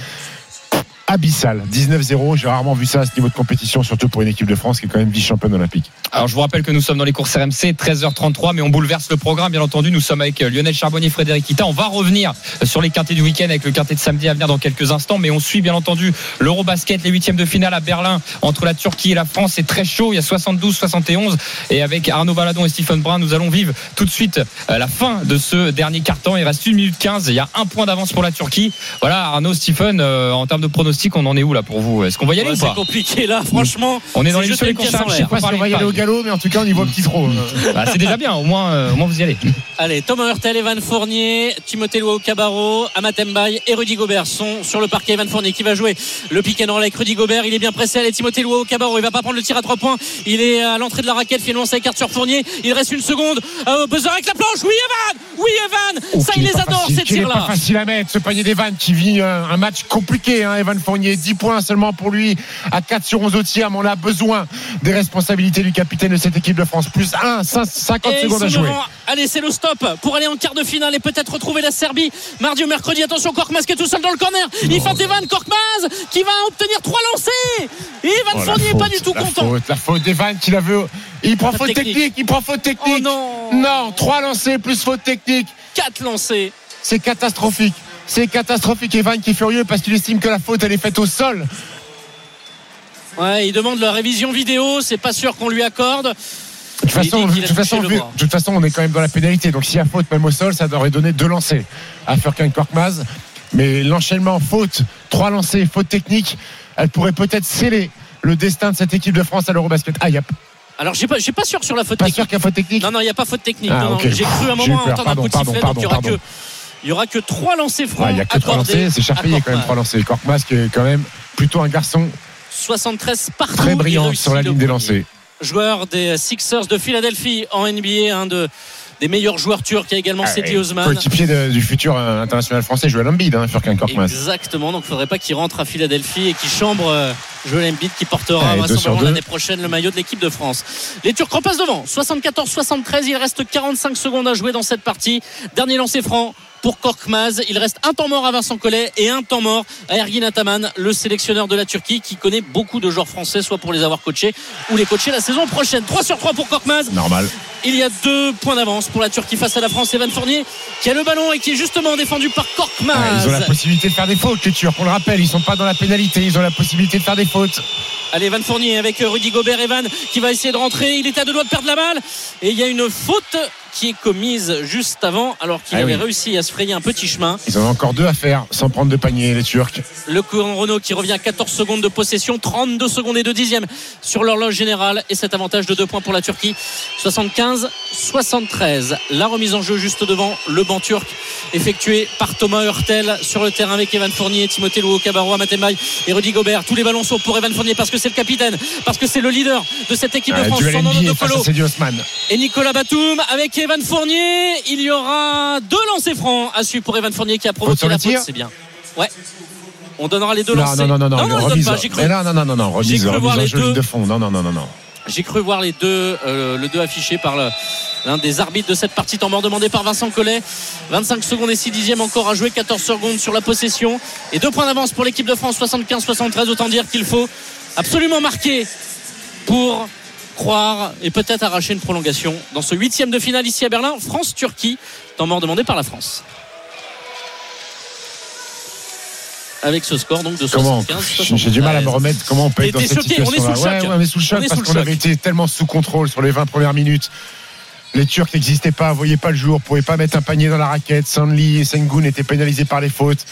abyssal. 19-0, j'ai rarement vu ça à ce niveau de compétition, surtout pour une équipe de France qui est quand même vice-championne olympique. Alors je vous rappelle que nous sommes dans les courses RMC 13h33 mais on bouleverse le programme bien entendu. Nous sommes avec euh, Lionel Charbonnier Frédéric Ita. On va revenir euh, sur les quintés du week-end avec le quintet de samedi à venir dans quelques instants mais on suit bien entendu l'Eurobasket les huitièmes de finale à Berlin entre la Turquie et la France. C'est très chaud. Il y a 72-71 et avec Arnaud Valadon et Stephen Brun nous allons vivre tout de suite euh, la fin de ce dernier carton il reste 1 minute 15 il y a un point d'avance pour la Turquie. Voilà Arnaud Stephen en termes de pronostic on en est où là pour vous? Est-ce qu'on va y aller Ouais, ou c'est pas? compliqué là, franchement. on est dans c'est jeter des une courses. Je sais pas si on va y aller au galop, mais en tout cas, on y voit un petit trop. (laughs) Bah, c'est déjà bien, au moins, euh, au moins vous y allez. (laughs) Allez, Thomas Hurtel, Evan Fournier, Timothée Luau Cabarro, Amatembaye et Rudy Gobert sont sur le parquet. Evan Fournier qui va jouer le pick and roll avec Rudy Gobert. Il est bien pressé. Allez, Timothée Luau Cabarro. Il va pas prendre le tir à trois points. Il est à l'entrée de la raquette. Finalement, ça écarte sur Fournier. Il reste une seconde. Euh, buzzer avec la planche. Oui, Evan. Oui, Evan. ça, qu'il il les adore, facile, ces tirs-là. facile à mettre, ce panier d'Evan qui vit euh, un match compliqué. Hein, Evan Fournier, 10 points seulement pour lui, à 4 sur 11 au tir, mais on a besoin des responsabilités du capitaine de cette équipe de France. Plus 1, 50 Et ils secondes à jouer. Allez, c'est le stop pour aller en quart de finale et peut-être retrouver la Serbie mardi ou mercredi. Attention, Korkmaz qui est tout seul dans le corner. Il fait Evan Korkmaz qui va obtenir trois lancers. Et Evan Oh, Fournier faute, pas du tout la content. Faute, la faute d'Evan qui la veut Il prend Faute faute technique. technique, il prend faute Oh technique. non non, trois lancés plus faute technique. 4 lancés. C'est catastrophique. C'est catastrophique. Evan qui est furieux parce qu'il estime que la faute elle est faite au sol. Ouais, il demande la révision vidéo, c'est pas sûr qu'on lui accorde. De toute façon, de toute façon, touché le vu- bras. de toute façon, on est quand même dans la pénalité. Donc s'il y a faute même au sol, ça devrait donner deux lancers à Furkan Korkmaz. Mais l'enchaînement faute, trois lancers, faute technique, elle pourrait peut-être sceller le destin de cette équipe de France à l'Eurobasket. Ah, il y a Alors, j'ai pas, j'ai pas sûr sur la faute pas technique. sûr qu'il y a faute technique. Non, non, il n'y a pas faute technique. Ah. J'ai cru à un moment entendre un coup de sifflet, donc il y aura pardon. que. Il y aura que trois lancers francs. Ouais, il y a que trois lancers, c'est payé quand même trois lancers. Korkmaz qui est quand même plutôt un garçon 73 partout. très il brillant sur la ligne des lancers. Joueur des Sixers de Philadelphie en NBA, un de, des meilleurs joueurs turcs. Il y a également Sedi Osman. Coéquipier du futur euh, international français, Joël Embiid, hein, Furkan Korkmaz. Exactement, donc il ne faudrait pas qu'il rentre à Philadelphie et qu'il chambre euh, Joel Embiid qui portera vraisemblablement l'année prochaine le maillot de l'équipe de France. Les Turcs repassent devant, 74-73, il reste 45 secondes à jouer dans cette partie. Dernier lancer franc pour Korkmaz. Il reste un temps mort à Vincent Collet et un temps mort à Ergin Ataman, le sélectionneur de la Turquie qui connaît beaucoup de joueurs français, soit pour les avoir coachés ou les coacher la saison prochaine. 3 sur 3 pour Korkmaz. Normal. Il y a deux points d'avance pour la Turquie face à la France. Evan Fournier qui a le ballon et qui est justement défendu par Korkmaz. Ils ont la possibilité de faire des fautes, les Turcs. On le rappelle, ils sont pas dans la pénalité. Ils ont la possibilité de faire des fautes. Allez, Evan Fournier avec Rudy Gobert. Evan qui va essayer de rentrer. Il est à deux doigts de perdre la balle. Et il y a une faute qui est commise juste avant, alors qu'il Ah avait oui. réussi à se frayer un petit chemin. Ils en ont encore deux à faire sans prendre de panier, les Turcs. Le courant Renault qui revient à 14 secondes de possession, 32 secondes et 2 dixièmes sur l'horloge générale. Et cet avantage de 2 points pour la Turquie. 75-73. La remise en jeu juste devant le banc turc, effectuée par Thomas Hurtel sur le terrain avec Evan Fournier, Timothée Louo, Cabarro, Amatembaï et Rudy Gobert. Tous les ballons sont pour Evan Fournier parce que c'est le capitaine, parce que c'est le leader de cette équipe de Euh, France. Son nom de et Nicolas Batum avec Evan Fournier. Il y aura deux lancers francs à suivre pour Evan Fournier qui a provoqué la faute. C'est bien. Ouais. On donnera les deux Non, lancers. non, non, non, non, non, on les donne remise. pas. J'ai cru, non, non, non, non, non, J'ai remise, cru remise voir en les jeu, deux. ligne de fond. Non, non, non, non, non. j'ai cru voir les deux, euh, le deux affiché par l'un des arbitres de cette partie. Temps mort demandé par Vincent Collet. 25 secondes et 6 dixièmes encore à jouer. 14 secondes sur la possession. Et deux points d'avance pour l'équipe de France. 75-73. Autant dire qu'il faut absolument marquer pour croire et peut-être arracher une prolongation dans ce huitième de finale ici à Berlin. France-Turquie. Temps mort demandé par la France. Avec ce score donc de Comment 75 J'ai du mal à me remettre. Comment on peut être dans cette choqué, on est sous le choc. Ouais, ouais, on est sous le choc On est parce qu'on avait été tellement sous contrôle sur les 20 premières minutes. Les Turcs n'existaient pas, voyaient pas le jour, pouvaient pas mettre un panier dans la raquette. Sanli et Sengun étaient pénalisés par les fautes.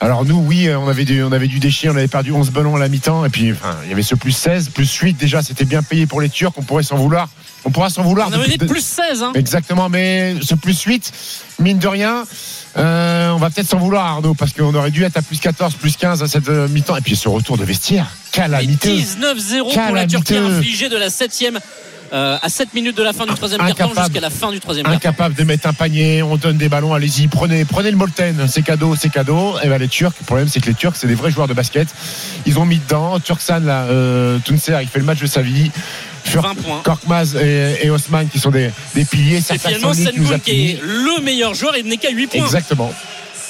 Alors nous, oui, on avait du, on avait du déchir, on avait perdu 11 ballons à la mi-temps, et puis enfin, il y avait ce plus 16, plus 8 déjà, c'était bien payé pour les Turcs, on pourrait s'en vouloir. On pourra s'en vouloir. On avait dit plus 16 hein. Exactement, mais ce plus 8, mine de rien, euh, on va peut-être s'en vouloir, Arnaud, parce qu'on aurait dû être à plus 14, plus 15 à cette euh, mi-temps. Et puis ce retour de vestiaire, calamiteux. 19-0 pour la. Turquie infligée de la 7 à 7 minutes de la fin du troisième quart-temps jusqu'à la fin du troisième. Incapable de mettre un panier, on donne des ballons, allez-y, prenez, prenez le Molten, c'est cadeau, c'est cadeau. Et ben les Turcs, le problème c'est que les Turcs, c'est des vrais joueurs de basket. Ils ont mis dedans, Turksan, là, euh, Tuncer, il fait le match de sa vie. Fur- 20 points. Korkmaz et, et Osman qui sont des, des piliers. Et finalement, Sengun qui est le meilleur joueur, il n'est qu'à 8 points. Exactement.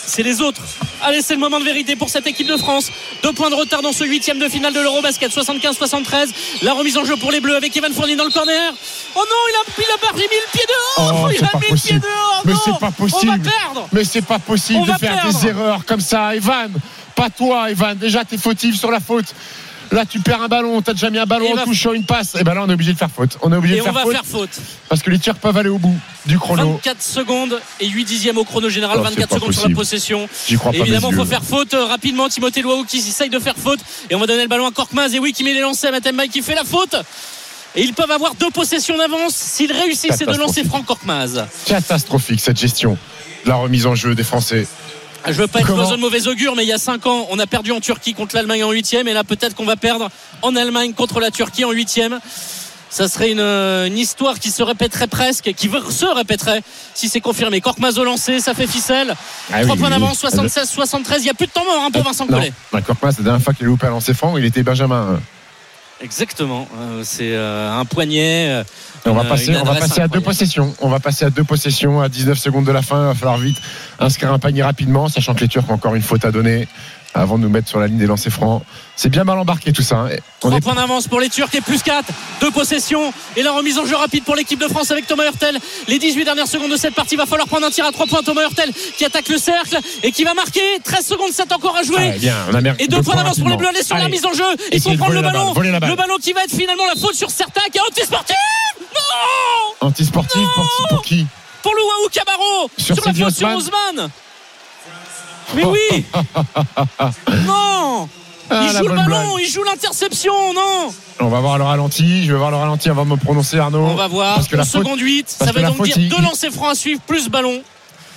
C'est les autres. Allez, c'est le moment de vérité pour cette équipe de France. Deux points de retard dans ce huitième de finale de l'Eurobasket, 75-73. La remise en jeu pour les Bleus avec Evan Fournier dans le corner. Oh non, il a, il a pas mis le pied dehors. Oh, il a mis le pied dehors. Mais c'est pas possible. On va perdre. Mais c'est pas possible On de faire perdre. des erreurs comme ça, Evan. Pas toi, Evan. Déjà, t'es fautif sur la faute. Là, tu perds un ballon, t'as déjà mis un ballon en va- touchant une passe. Et ben là, on est obligé de faire faute. On est obligé Et de on faire va faute faire faute. parce que les Turcs peuvent aller au bout du chrono. 24 secondes et 8 dixièmes au chrono général, Oh, c'est 24 pas secondes sur la possession. J'y crois pas. Évidemment, faut yeux. faire faute euh, rapidement. Timothée Loaou qui essaye de faire faute. Et on va donner le ballon à Korkmaz. Et oui, qui met les lancers à Matembaï qui fait la faute. Et ils peuvent avoir deux possessions d'avance s'ils réussissent ces deux lancers francs Korkmaz. Catastrophique cette gestion de la remise en jeu des Français. Je veux pas être Comment de mauvais augure, mais il y a 5 ans, on a perdu en Turquie contre l'Allemagne en 8 Et là, peut-être qu'on va perdre en Allemagne contre la Turquie en 8 Ça serait une, euh, une histoire qui se répéterait presque, qui se répéterait si c'est confirmé. Korkmaz au lancer, ça fait ficelle. Ah 3 oui, points d'avance, oui. 76-73. Il n'y a plus de temps mort hein, pour Vincent Non, Collet. bah, Korkmaz, la dernière fois qu'il a loupé un lancer franc, il était Benjamin. Exactement. Euh, c'est euh, un poignet. Euh, Et on va une- passer, on va à deux possessions. On va passer à deux possessions à 19 secondes de la fin. Il va falloir vite inscrire un panier rapidement, sachant que les Turcs ont encore une faute à donner. avant de nous mettre sur la ligne des lancers francs. C'est bien mal embarqué tout ça. hein. On 3 est points d'avance pour les Turcs et plus 4 deux possessions et la remise en jeu rapide pour l'équipe de France avec Thomas Hurtel les 18 dernières secondes de cette partie va falloir prendre un tir à 3 points Thomas Hurtel qui attaque le cercle et qui va marquer 13 secondes 7 encore à jouer Ouais, bien, on a mer- et deux deux points d'avance pour les. Bleus allez sur la mise en jeu ils vont prendre le ballon balle, le ballon qui va être finalement la faute sur certains qui est anti-sportif non Anti-sportif pour, pour qui pour le Waouh Cabarro Sur sur, la faute sur Osman (laughs) mais oui non Ah, il la joue le ballon, blague. il joue l'interception, non On va voir le ralenti. Je vais voir le ralenti avant de me prononcer, Arnaud. On va voir. Parce que la faute, seconde 8, ça veut donc dire il- deux lancers francs à suivre, plus ballon.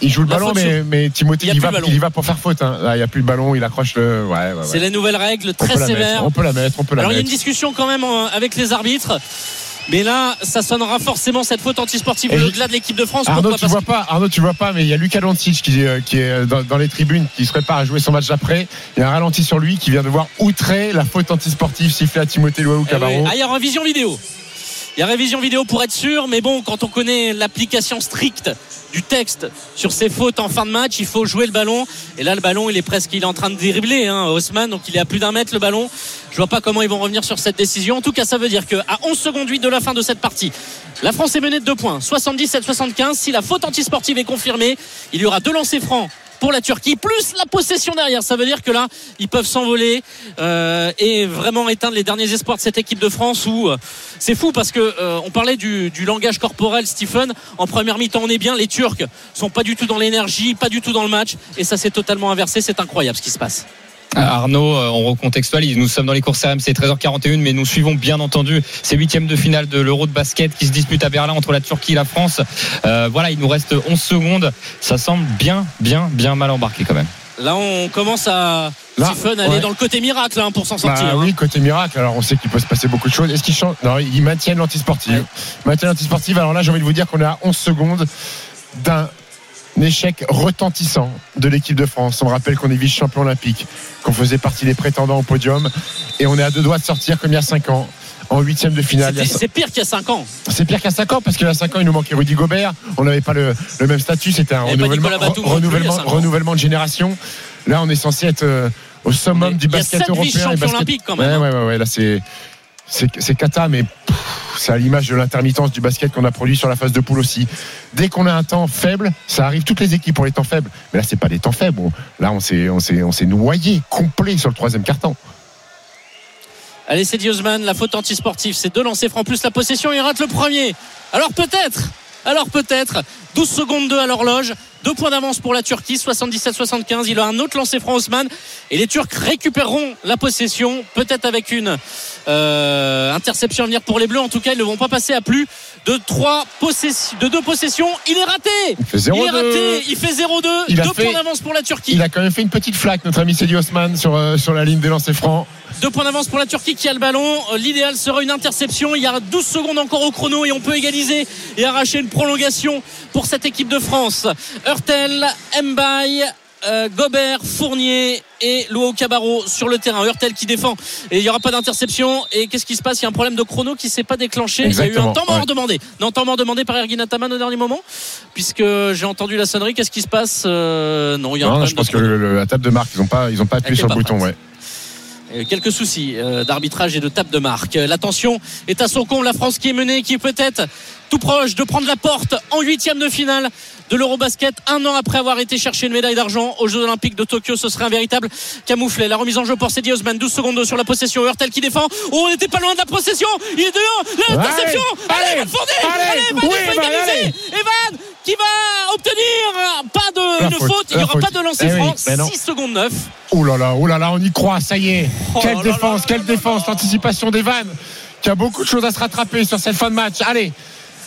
il joue le la ballon, mais, Timothée, Il il, va, il va pour faire faute. hein. Là, il n'y a plus le ballon, il accroche le. Ouais, ouais, ouais. C'est la nouvelle règle, on très peut la sévère. mettre. On peut la mettre. On peut la Alors il y a une mettre. discussion quand même euh, avec les arbitres. Mais là, ça sonnera forcément cette faute antisportive au-delà de l'équipe de France. Arnaud, Pourquoi tu vois pas, Arnaud, tu vois pas, mais il y a Lucas qui, euh, qui est dans, dans les tribunes, qui se prépare à jouer son match d'après. Il y a un ralenti sur lui qui vient de voir outrer la faute antisportive sifflée à Timothée Luau Eh Cabarro. oui. Ah, il y a révision vidéo. Il y a révision vidéo pour être sûr, mais bon, quand on connaît l'application stricte du texte sur ces fautes en fin de match, il faut jouer le ballon. Et là, le ballon, il est presque, il est en train de dribbler, hein, Haussmann, donc il est à plus d'un mètre le ballon. Je vois pas comment ils vont revenir sur cette décision. En tout cas, ça veut dire qu'à 11 secondes 8 de la fin de cette partie, la France est menée de 2 points, 77-75. Si la faute antisportive est confirmée, il y aura deux lancers francs pour la Turquie, plus la possession derrière. Ça veut dire que là, ils peuvent s'envoler euh, et vraiment éteindre les derniers espoirs de cette équipe de France. Où euh, c'est fou parce que euh, on parlait du, langage corporel, Stephen. En première mi-temps, on est bien. Les Turcs sont pas du tout dans l'énergie, pas du tout dans le match, et ça s'est totalement inversé. C'est incroyable ce qui se passe. Arnaud, euh, on recontextualise. Nous sommes dans les courses RMC 13h41, mais nous suivons bien entendu ces huitièmes de finale de l'Euro de basket qui se disputent à Berlin entre la Turquie et la France. Euh, voilà, il nous reste 11 secondes. Ça semble bien, bien, bien mal embarqué quand même. Là, on commence à Là, Stephen aller ouais. dans le côté miracle hein, pour s'en sortir. Bah hein. oui, côté miracle. Alors on sait qu'il peut se passer beaucoup de choses. Est-ce qu'ils changent Non, ils maintiennent l'antisportive. Ouais. Ils maintiennent l'antisportive. Alors là, j'ai envie de vous dire qu'on est à 11 secondes d'un échec retentissant de l'équipe de France. On rappelle qu'on est vice-champion olympique, qu'on faisait partie des prétendants au podium, et on est à deux doigts de sortir comme il y a 5 ans. En huitième de finale, Il y a C'est pire qu'il y a 5 ans. C'est pire qu'à 5 ans parce qu'il y a 5 ans, il nous manquait Rudy Gobert. On n'avait pas le, le même statut. C'était un Il y renouvellement, re- il y a cinq de génération. Là, on est censé être euh, au summum du il y a basket européen. basket- olympiques, quand même, hein. ouais, ouais, ouais, Là, c'est, c'est, cata, mais c'est à l'image de l'intermittence du basket qu'on a produit sur la phase de poule aussi. Dès qu'on a un temps faible, ça arrive toutes les équipes pour les temps faibles. Mais là, c'est pas des temps faibles. Là, on s'est, noyé complet sur le troisième carton. Allez, c'est Diosman, la faute antisportive. C'est deux lancers francs plus la possession. Il rate le premier. Alors peut-être, alors peut-être. 12 secondes 2 à l'horloge. Deux points d'avance pour la Turquie, 77-75. Il a un autre lancer franc Osman. Et les Turcs récupéreront la possession, peut-être avec une euh, interception à venir pour les Bleus. En tout cas, ils ne vont pas passer à plus de trois possessions, de deux possessions. Il est raté. Il fait Il est 0-2. raté. Il fait 0-2. Il a Deux fait- points d'avance pour la Turquie. Il a quand même fait une petite flaque, notre ami Cédric Osman, sur, euh, sur la ligne des lancers francs. Deux points d'avance pour la Turquie qui a le ballon. Euh, L'idéal sera une interception. Il y a 12 secondes encore au chrono et on peut égaliser et arracher une prolongation pour cette équipe de France. Hurtel, Mbaye. euh, Gobert, Fournier et Luau Cabarro sur le terrain. Hurtel qui défend et il n'y aura pas d'interception. Et qu'est-ce qui se passe? Il y a un problème de chrono qui s'est pas déclenché. Il y a eu un temps mort ouais. demandé. Non, temps mort demandé par Ergin Ataman au dernier moment, puisque j'ai entendu la sonnerie. Qu'est-ce qui se passe? Euh, Non, il y a un Non, je pense de que le- le- la table de marque, ils n'ont pas, ils ont pas appuyé sur le bouton. Ouais. Euh, quelques soucis euh, d'arbitrage et de tape de marque. Euh, L'attention est à son compte. La France qui est menée, qui est peut-être tout proche de prendre la porte en huitième de finale de l'Eurobasket. Un an après avoir été chercher une médaille d'argent aux Jeux Olympiques de Tokyo, ce serait un véritable camouflet. La remise en jeu pour Cedi Osman, 12 secondes sur la possession. Hurtel qui défend. Oh, on n'était pas loin de la possession. Il est dehors. L'interception. Allez, Allez, allez, allez, Evan, oui, Evan, égaliser. allez. Evan qui va obtenir pas de La une faute, faute. Il la n'y aura pas de lancer Eh franc. mais non. 6 secondes 9. Oh là là, oh là là, on y croit, ça y est. Oh quelle là défense, là quelle là défense, l'anticipation des vannes, qui a beaucoup de choses à se rattraper sur cette fin de match. Allez,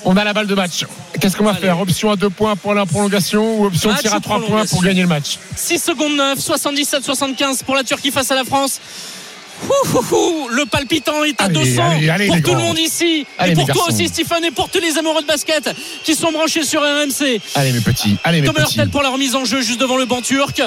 on a la balle de match. Qu'est-ce qu'on va Allez. faire? Option à deux points pour la prolongation ou option Match tir à ou trois points prolongation pour gagner le match? 6 secondes 9, 77-75 pour la Turquie face à la France. Ouh, ouh, ouh, le palpitant est à Allez, 200 allez, allez, pour tout le monde ici et pour toi garçons. aussi Stephen et pour tous les amoureux de basket qui sont branchés sur RMC. Allez mes petits, allez mes Thomas petits. Hurtel pour la remise en jeu juste devant le banc turc.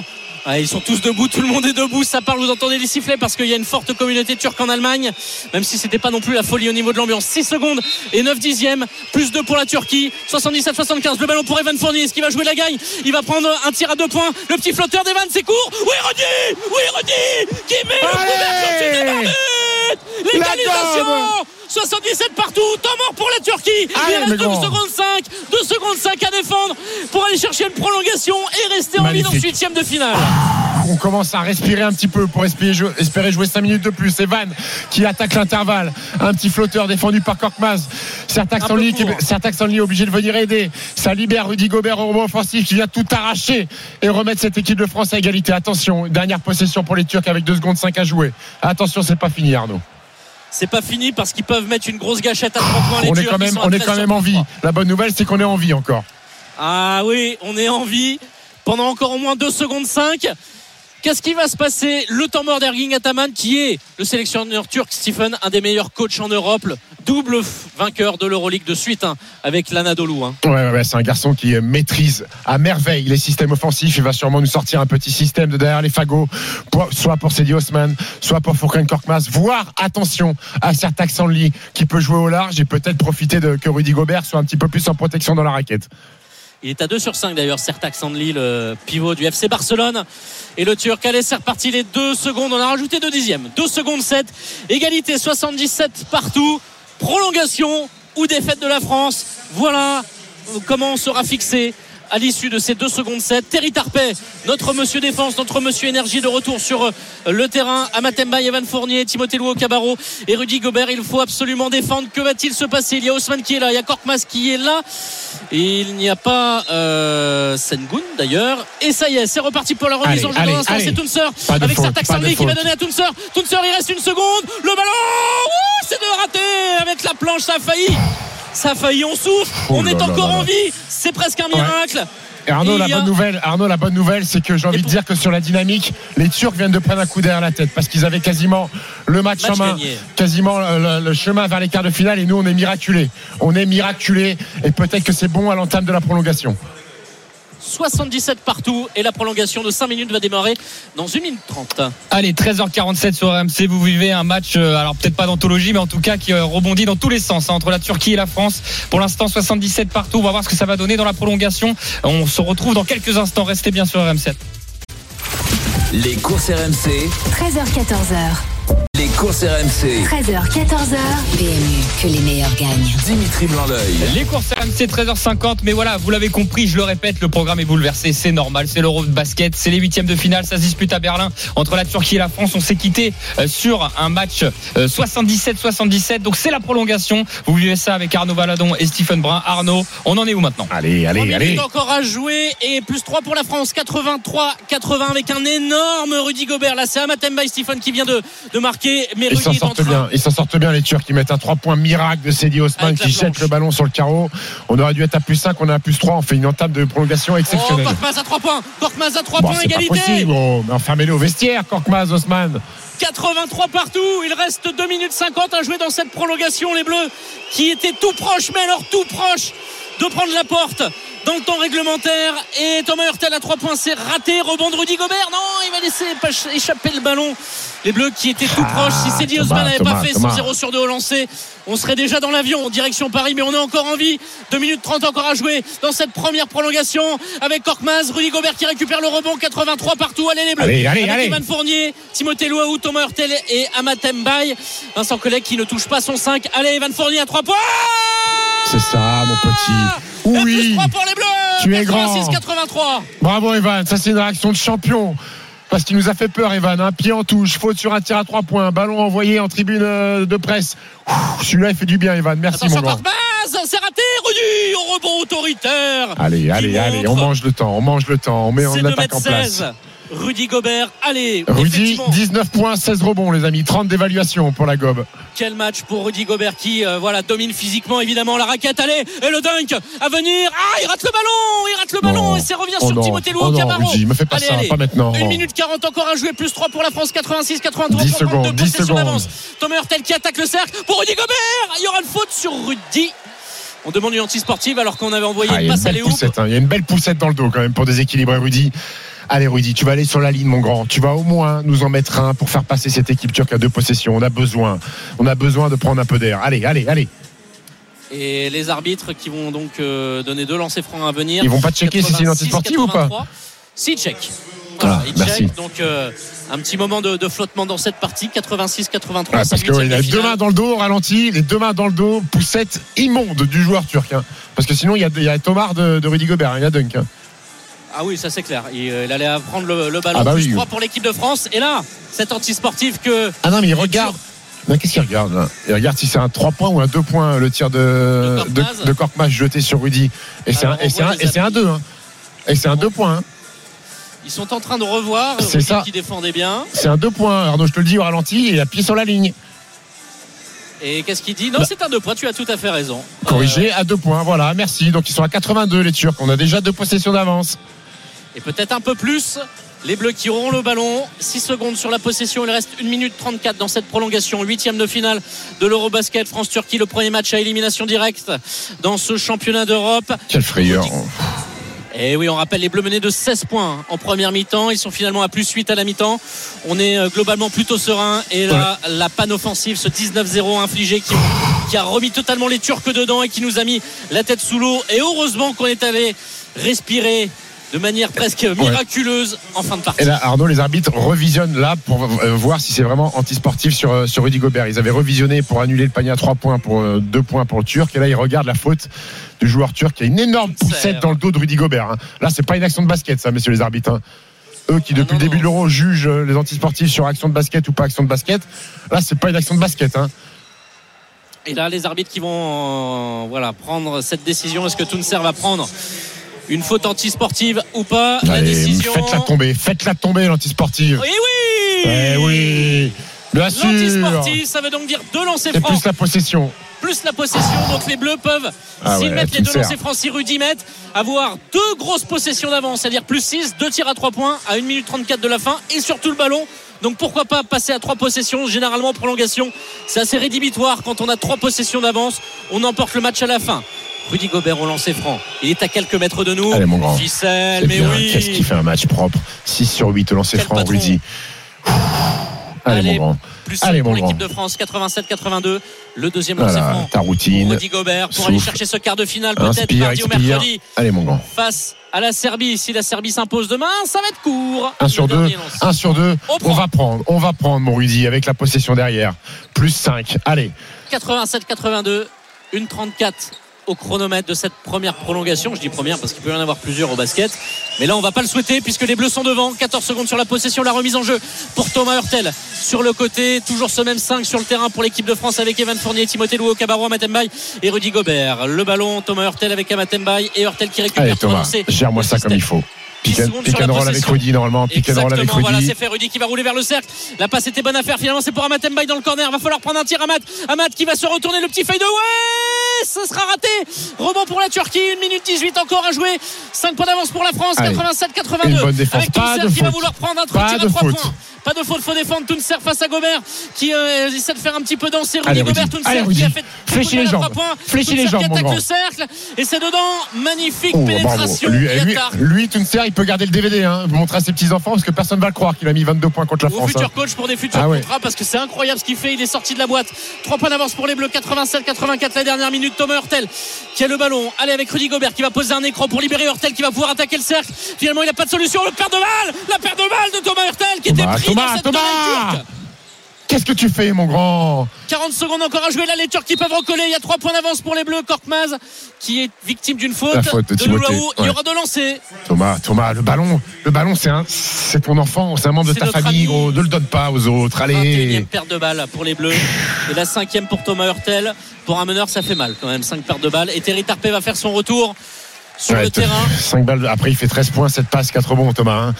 Ouais, ils sont tous debout, tout le monde est debout. Ça parle, vous entendez les sifflets parce qu'il y a une forte communauté turque en Allemagne, même si c'était pas non plus la folie au niveau de l'ambiance. 6 secondes et 9 dixièmes, plus 2 pour la Turquie. 77-75, le ballon pour Evan Fournier. Est-ce qu'il va jouer la gagne? Il va prendre un tir à deux points. Le petit flotteur d'Evan, c'est court. Oui, Rudy Oui, Rudy Qui met le couvercle but L'égalisation 77 partout, temps mort pour la Turquie. Allez, Il reste mais 2 grand. secondes 5, 2 secondes 5 à défendre pour aller chercher une prolongation et rester en vie dans ce Magnifique. huitième de finale. On commence à respirer un petit peu pour espérer jouer, espérer jouer 5 minutes de plus. Evan qui attaque l'intervalle. Un petit flotteur défendu par Korkmaz. Sertak Un Sanli Sanli est obligé de venir aider. Ça libère Rudy Gobert au rebond offensif qui vient tout arracher et remettre cette équipe de France à égalité. Attention, dernière possession pour les Turcs avec 2 secondes 5 à jouer. Attention, c'est pas fini Arnaud. C'est pas fini parce qu'ils peuvent mettre une grosse gâchette à 3 points. Les On est quand même, on est 13 quand même en vie. 33. La bonne nouvelle, c'est qu'on est en vie encore. Ah oui, on est en vie pendant encore au moins 2 secondes 5. Qu'est-ce qui va se passer Le temps mort d'Erging Ataman, qui est le sélectionneur turc Stephen, un des meilleurs coachs en Europe, le double vainqueur de l'Euroleague de suite hein, avec l'Anadolu. hein. Ouais, c'est un garçon qui euh, maîtrise à merveille les systèmes offensifs. Il va sûrement nous sortir un petit système de derrière les fagots, soit pour Cedi Osman, soit pour Furkan Korkmaz. Voire, attention, à Sertak Sanli qui peut jouer au large et peut-être profiter de que Rudy Gobert soit un petit peu plus en protection dans la raquette. Il est à 2 sur 5 d'ailleurs, Sertak Sandli, le pivot du FC Barcelone. Et le Turc, allez, c'est reparti les 2 secondes. On a rajouté 2 dixièmes. 2 secondes 7. Égalité 77 partout. Prolongation ou défaite de la France. Voilà comment on sera fixé à l'issue de ces 2 secondes 7. Terry Tarpey, notre monsieur défense, notre monsieur énergie de retour sur euh, le terrain. Amatemba, Evan Fournier, Timothée Louo Cabarro et Rudy Gobert. Il faut absolument défendre. Que va-t-il se passer? Il y a Osman qui est là, il y a Korkmaz qui est là. Et il n'y a pas euh, Sengun d'ailleurs. Et ça y est, c'est reparti pour la remise Allez, en jeu dans. C'est de avec Sandli qui va donner à Tuncer. Tuncer, il reste une seconde. Le ballon, c'est de rater avec la planche. Ça a failli. Ça a failli, on souffle. Oh on est encore en vie. C'est presque un miracle. Et Arnaud, Et la a- bonne nouvelle, Arnaud, la bonne nouvelle, c'est que j'ai envie de dire que sur la dynamique, les Turcs viennent de prendre un coup derrière la tête parce qu'ils avaient quasiment le match, Match en main, gagné. quasiment le, le chemin vers les quarts de finale et nous on est miraculés. On est miraculés et peut-être que c'est bon à l'entame de la prolongation. 77 partout et la prolongation de 5 minutes va démarrer dans 1 minute 30. Allez, 13h47 sur RMC, vous vivez un match, euh, alors peut-être pas d'anthologie, mais en tout cas qui euh, rebondit dans tous les sens, hein, entre la Turquie et la France. Pour l'instant, 77 partout, on va voir ce que ça va donner dans la prolongation. On se retrouve dans quelques instants, restez bien sur RMC. Les courses RMC, 13h14h. Les courses RMC. 13h, 14h. PMU, que les meilleurs gagnent. Dimitri Blanc-L'œil. Les courses RMC 13h50, mais voilà, vous l'avez compris, je le répète, le programme est bouleversé, c'est normal, c'est l'Euro de basket, c'est les huitièmes de finale, ça se dispute à Berlin entre la Turquie et la France. On s'est quitté euh, sur un match euh, 77-77, donc c'est la prolongation. Vous vivez ça avec Arnaud Valadon et Stephen Brun. Arnaud, on en est où maintenant? Allez, 3 allez, allez. encore à jouer et plus 3 pour la France 83-80 avec un énorme Rudy Gobert là c'est Amatemba et Stephen qui vient de, de marquer mais Ils s'en sortent bien, ils s'en sortent bien les Turcs. Ils mettent un 3 points miracle de Osman Avec la qui jette planche. le ballon sur le carreau. On aurait dû être à plus 5, on est à plus 3. On fait une entame de prolongation Oh, exceptionnelle. Korkmaz à 3 points Korkmaz à 3 Bon, points c'est pas égalité possible. Oh, enfermez-le au vestiaire, Korkmaz, Osman. 83 partout il reste 2 minutes 50 à jouer dans cette prolongation les Bleus qui étaient tout proches mais alors tout proches de prendre la porte dans le temps réglementaire et Thomas Hurtel à 3 points c'est raté rebond de Rudy Gobert non il va laisser échapper le ballon les Bleus qui étaient tout proches si Ah, Thomas, Osman n'avait pas fait son Thomas. 0 sur 2 au lancer on serait déjà dans l'avion en direction Paris mais on est encore en vie 2 minutes 30 encore à jouer dans cette première prolongation avec Korkmaz Rudy Gobert qui récupère le rebond 83 partout allez les Bleus Allez, allez, avec allez. Evan Fournier, Timothée Louaou, Thomas Hurtel et Amatem Bay. Vincent Collet qui ne touche pas son 5. Allez, Evan Fournier à 3 points C'est ça, mon petit. Oui. 3 pour les Bleus Tu es grand. 86-83 Bravo, Evan. Ça, c'est une réaction de champion. Parce qu'il nous a fait peur, Evan. Un pied en touche, faute sur un tir à 3 points, ballon envoyé en tribune euh, de presse. Celui-là, il fait du bien, Evan. Merci, Attention mon grand. C'est raté Rudy au rebond autoritaire Allez, allez, allez. On mange le temps. On mange le temps. On met en C'est 2 attaque en place. 16 Rudy Gobert, allez Rudy, effectivement, 19 points, 16 rebonds, les amis. 30 d'évaluation pour la gobe. quel match pour Rudy Gobert qui euh, voilà domine physiquement évidemment la raquette allez et le dunk à venir ah il rate le ballon il rate le ballon Non. et ça revient Oh sur non. Timothée Louaou Oh Rudy, me fais pas allez, ça, allez. pas maintenant. 1 minute 40 encore à jouer plus 3 pour la France 86 83 10 pour prendre secondes, deux 10 possessions secondes. d'avance Thomas Hurtel qui attaque le cercle pour Rudy Gobert il y aura une faute sur Rudy on demande une anti-sportive alors qu'on avait envoyé Ah, une passe à Léo hein. Il y a une belle poussette dans le dos quand même pour déséquilibrer Rudy. Allez, Rudy, tu vas aller sur la ligne, mon grand. Tu vas au moins nous en mettre un pour faire passer cette équipe turque à deux possessions. On a besoin. On a besoin de prendre un peu d'air. Allez, allez, allez. Et les arbitres qui vont donc euh, donner deux lancers francs à venir. Ils vont pas checker si c'est une 86, anti-sportive ou pas 83. Si, check. Voilà, Ah, ils merci. check. Donc, euh, un petit moment de, de flottement dans cette partie. 86-83. Ouais, c'est parce qu'il huitième a de deux finale. mains dans le dos, ralenti, les deux mains dans le dos, poussette immonde du joueur turc. hein. Parce que sinon, il y a, il y a Tomar de, de Rudy Gobert, hein, il y a Dunk. hein. Ah oui, ça c'est clair. Il, euh, il allait prendre le, le ballon. Ah bah plus oui. 3 pour l'équipe de France. Et là, cet anti-sportif que. Ah non, mais il regarde. Mais qu'est-ce qu'il regarde là Il regarde si c'est un 3 points ou un 2 points le tir de, De de, Korkmaz. de Korkmaz jeté sur Rudy. Et c'est un, et c'est un, les et c'est un appuis. 2. Hein. Et c'est un 2 points. hein. Ils sont en train de revoir. C'est Rudy ça. qui défendait bien. C'est un 2 points. Arnaud, je te le dis au ralenti, il a pied sur la ligne. Et qu'est-ce qu'il dit? Non, Bah. c'est un deux points. Tu as tout à fait raison. Corrigé à 2 points. Voilà, merci. Donc ils sont à 82 les Turcs. On a déjà deux possessions d'avance. Et peut-être un peu plus. Les Bleus qui auront le ballon. 6 secondes sur la possession. Il reste 1 minute 34 dans cette prolongation. Huitième de finale de l'Eurobasket. France-Turquie, le premier match à élimination directe dans ce championnat d'Europe. Quelle frayeur. Et oui, on rappelle les Bleus menés de 16 points en première mi-temps. Ils sont finalement à plus 8 à la mi-temps. On est euh, globalement plutôt serein. Et là, la panne offensive, ce 19-0 infligé qui, qui a remis totalement les Turcs dedans et qui nous a mis la tête sous l'eau. Et heureusement qu'on est allé respirer de manière presque miraculeuse en fin de partie. Et là, Arnaud, les arbitres revisionnent là pour euh, voir si c'est vraiment antisportif sur, euh, sur Rudy Gobert. Ils avaient revisionné pour annuler le panier à 3 points pour 2 points pour le Turc. Et là, ils regardent la faute du joueur turc qui a une énorme poussette dans le dos de Rudy Gobert. hein. Là, c'est pas une action de basket, ça, messieurs les arbitres. hein. Eux qui, depuis le début de l'Euro, jugent euh, les antisportifs sur action de basket ou pas action de basket. Là, c'est pas une action de basket. hein. Et là, les arbitres qui vont euh, voilà, prendre cette décision. Est-ce que Tounser va prendre une faute antisportive ou pas La décision. faites-la tomber. Faites-la tomber, l'antisportive. Oui, oui Eh oui Bien sûr L'antisportif, ça veut donc dire deux lancers francs plus la possession. plus la possession. Donc les Bleus peuvent, Ah s'ils ouais, mettent les deux lancers francs, si Rudy met, avoir deux grosses possessions d'avance, c'est-à-dire plus 6, deux tirs à 3 points à 1 minute 34 de la fin et surtout le ballon. Donc pourquoi pas passer à trois possessions Généralement en prolongation, c'est assez rédhibitoire quand on a trois possessions d'avance. On emporte le match à la fin. Rudy Gobert au lancer franc. Il est à quelques mètres de nous. Allez, mon grand. Ficelle, mais bien. oui. Qu'est-ce qu'il fait un match propre 6 sur 8 au lancer Quel franc, patron. Rudy. Allez, Allez, mon grand. Plus Allez, pour l'équipe de France, 87-82. Le deuxième lancer Voilà, franc. ta routine. Rudy Gobert pour aller chercher ce quart de finale peut-être mardi ou mercredi Allez, mon grand. face à la Serbie. Si la Serbie s'impose demain, ça va être court. 1 sur Le 2, dernier lancer. 1 sur 2. On va prendre, on va prendre, mon Rudy, avec la possession derrière. Plus 5. Allez. 87-82, une 34 au chronomètre de cette première prolongation. Je dis première parce qu'il peut y en avoir plusieurs au basket. Mais là, on va pas le souhaiter puisque les Bleus sont devant. 14 secondes sur la possession, la remise en jeu pour Thomas Hurtel sur le côté. Toujours ce même 5 sur le terrain pour l'équipe de France avec Evan Fournier, Timothée Louo, Cabarro, Amatembaï et Rudy Gobert. Le ballon, Thomas Hurtel avec Amatembaï et Hurtel qui récupère Allez, Thomas. Gère-moi ça comme il faut. 10 Pick and, pick roll avec. Rudy, normalement. Pick and roll avec Exactement, voilà, Rudy. c'est fait. Rudy qui va rouler vers le cercle. La passe était bonne à faire. Finalement, c'est pour Amat Mbaye dans le corner. Va falloir prendre un tir. Amat, Amat qui va se retourner. Le petit feuille de ça sera raté. Rebond pour la Turquie. 1 minute 18 encore à jouer. 5 points d'avance pour la France. Allez. 87-82. Une bonne défense. Avec Tounser qui va vouloir prendre un tir à 3 faute. points. Pas de faute, faut défendre Tounser face à Gobert qui euh, essaie de faire un petit peu danser Rudy Allez, Gobert. Tounser Allez, qui a fait de les jambes. Fléchis les jambes, qui attaque le cercle et c'est dedans. Magnifique Oh, pénétration. Lui, lui, Tounser, il peut garder le DVD, hein, montrer à ses petits-enfants, parce que personne ne va le croire qu'il a mis 22 points contre la Au France. futur hein. coach pour des futurs Ah ouais. contrats parce que c'est incroyable ce qu'il fait. Il est sorti de la boîte. 3 points d'avance pour les Bleus. 87-84 la dernière minute. Thomas Hurtel qui a le ballon. Allez avec Rudy Gobert qui va poser un écran pour libérer Hurtel qui va pouvoir attaquer le cercle. Finalement, il n'a pas de solution. Le père de balle. La paire de balle de Thomas Hurtel qui était pris Thomas, dans cette Thomas turque. Qu'est-ce que tu fais, mon grand 40 secondes encore à jouer. Là, les Turcs qui peuvent recoller. Il y a 3 points d'avance pour les Bleus. Korkmaz qui est victime d'une faute. La faute de de. Il y aura de lancer. Thomas, Thomas, le ballon, le ballon, c'est un, c'est ton enfant, c'est un membre de ta famille, ami. gros. Ne le donne pas aux autres. 21e Allez. paire de balles pour les Bleus. Et la cinquième pour Thomas Hurtel. Pour un meneur, ça fait mal quand même. 5 paires de balles. Et Terry Tarpé va faire son retour sur Ouais, le terrain. 5 balles. Après, il fait 13 points, 7 passes, 4 rebonds, Thomas. hein.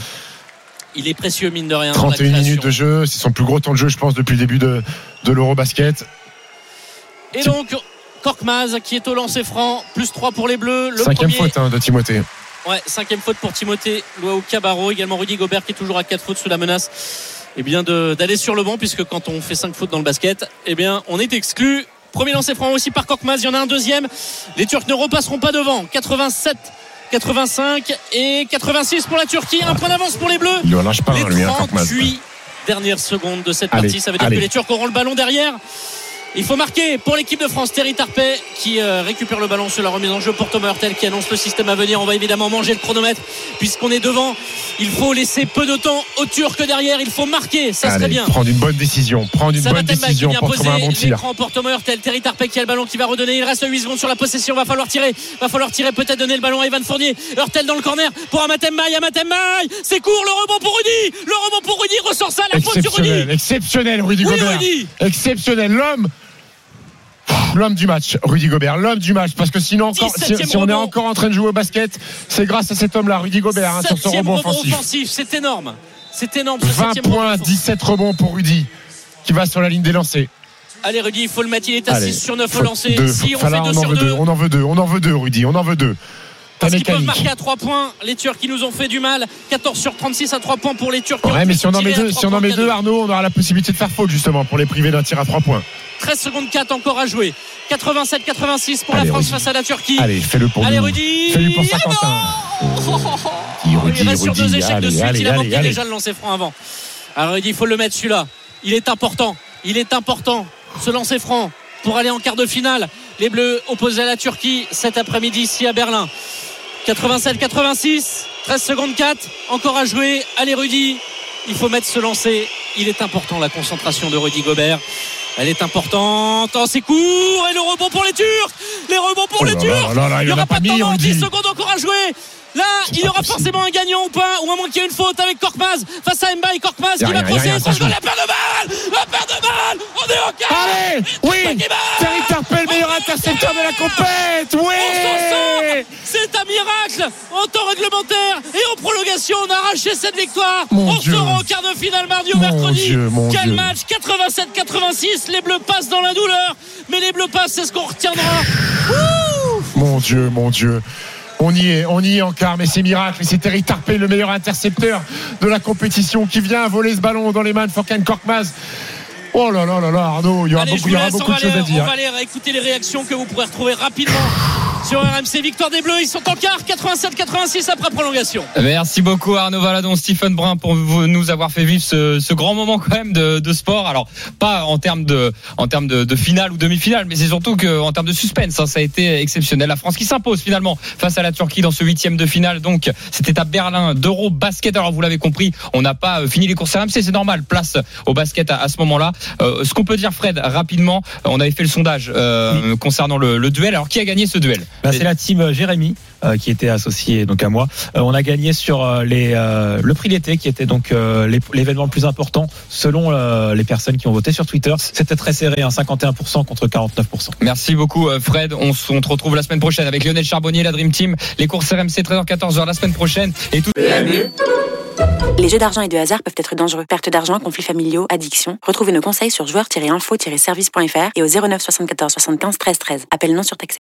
Il est précieux, mine de rien. dans la 31 minutes de jeu. C'est son plus gros temps de jeu, je pense, depuis le début de, de l'Eurobasket. Et donc, Korkmaz qui est au lancer franc. Plus 3 pour les Bleus. Le Cinquième premier. faute hein, de Timothée. Ouais, cinquième faute pour Timothée Luau Cabarro. Également Rudy Gobert qui est toujours à 4 fautes sous la menace eh bien d'aller sur le banc puisque quand on fait 5 fautes dans le basket, eh bien on est exclu. Premier lancer franc aussi par Korkmaz. Il y en a un deuxième. Les Turcs ne repasseront pas devant. 87 85 et 86 pour la Turquie. Un point d'avance pour les Bleus. Il ne lâche pas, Les hein, lui, hein, Korkmaz. 38 dernières secondes de cette Allez, partie. Ça veut dire allez. que les Turcs auront le ballon derrière. Il faut marquer pour l'équipe de France. Terry Tarpey qui euh, récupère le ballon sur la remise en jeu pour Thomas Hurtel qui annonce le système à venir. On va évidemment manger le chronomètre puisqu'on est devant. Il faut laisser peu de temps aux Turcs derrière. Il faut marquer. Ça serait bien. Prendre une bonne décision. Prendre une Ça bonne qui décision vient pour trouver un bon poser tir. pour Thomas Hurtel. Terry Tarpey qui a le ballon qui va redonner. Il reste 8 secondes sur la possession. Va falloir tirer. Va falloir tirer. Peut-être donner le ballon à Evan Fournier. Hurtel dans le corner pour Amatembaï. Amatembaï. C'est court. Le rebond pour Rudy. Le rebond pour Rudy. Ressort ça. La faute sur Rudy. Exceptionnel, exceptionnel, Rudy Oui, Gobert. Rudy. Exceptionnel, l'homme l'homme du match, Rudy Gobert, l'homme du match, parce que sinon, si, on est encore en train de jouer au basket, c'est grâce à cet homme-là, Rudy Gobert, hein, sur ce rebond offensif. c'est énorme. C'est énorme. 20 points, 17 rebonds pour Rudy, qui va sur la ligne des lancers. Allez Rudy, il faut le mettre, il est à 6 sur 9 au lancer. Si, on, fait 2. On en veut 2, on en veut 2 Rudy, on en veut 2 parce qu'ils peuvent marquer à 3 points. Les Turcs qui nous ont fait du mal. 14 sur 36 à 3 points pour les Turcs. Ouais, mais si on en met deux, si on en met deux, Arnaud, on aura la possibilité de faire faute justement pour les priver d'un tir à 3 points. 13 secondes 4 encore à jouer. 87-86 pour Allez, la France Rudy. face à la Turquie. Allez, fais-le pour Allez, nous. Rudy. Fais-le pour Ah Saint-Quentin. bon Rudy, Rudy, Il reste sur deux échecs de suite. il a manqué déjà le lancer franc avant. Alors Rudy, il faut le mettre celui-là. Il est important. Il est important. Ce lancer franc pour aller en quart de finale. Les Bleus opposés à la Turquie cet après-midi ici à Berlin. 87-86. 13 secondes 4. Encore à jouer. Allez Rudy. Il faut mettre ce lancer. Il est important la concentration de Rudy Gobert. Elle est importante. Oh, c'est court. Et le rebond pour les Turcs. Les rebonds pour Oh les Turcs. là là là, il n'y aura pas pas de temps. Rudy. 10 secondes encore à jouer. Là, il y aura possible. forcément un gagnant ou pas, ou à moins qu'il y ait une faute avec Korkmaz face à Mbaye. Korkmaz qui va rien, crosser. la paire de balles La paire de balles On est au quart Allez, oui. Terry Tarpey, le meilleur intercepteur de la compète, oui. sort C'est un miracle En temps réglementaire et en prolongation, on a arraché cette victoire. Mon on Dieu. sera au quart de finale mardi ou mercredi. Dieu, Quel Dieu. match 87-86. Les Bleus passent dans la douleur, mais les Bleus passent, c'est ce qu'on retiendra. Mon Dieu, mon Dieu. On y est, on y est encore, mais c'est miracle. Et c'est Terry Tarpey, le meilleur intercepteur de la compétition, qui vient voler ce ballon dans les mains de Fokan Korkmaz. Oh là là là là, Arnaud, il y aura Allez, beaucoup, il y aura beaucoup de choses à dire. on va aller écouter les réactions que vous pourrez retrouver rapidement sur RMC. Victoire des Bleus, ils sont en quart, 87-86 après prolongation. Merci beaucoup Arnaud Valadon, Stephen Brun pour nous avoir fait vivre ce, ce grand moment quand même de, de sport. Alors pas en termes de en termes de, de finale ou demi-finale, mais c'est surtout que en termes de suspense, hein, ça a été exceptionnel. La France qui s'impose finalement face à la Turquie dans ce huitième de finale. Donc c'était à Berlin d'Euro Basket. Alors vous l'avez compris, on n'a pas euh, fini les courses RMC, c'est normal. Place au basket à, à ce moment-là. Euh, ce qu'on peut dire, Fred, rapidement, on avait fait le sondage euh, concernant le, le duel. Alors qui a gagné ce duel? Bah, c'est la team euh, Jérémy euh, qui était associée donc à moi. Euh, on a gagné sur euh, les euh, le prix d'été qui était donc euh, l'é- l'événement le plus important selon euh, les personnes qui ont voté sur Twitter. C'était très serré, hein, 51% contre 49%. Merci beaucoup Fred. On, on te retrouve la semaine prochaine avec Lionel Charbonnier, la Dream Team, les courses RMC 13h-14h la semaine prochaine et tout. Les jeux d'argent et de hasard peuvent être dangereux. Perte d'argent, conflits familiaux, addiction. Retrouvez nos conseils sur joueurs-info-service.fr et au 09 74 75 13 13. Appel non surtaxé.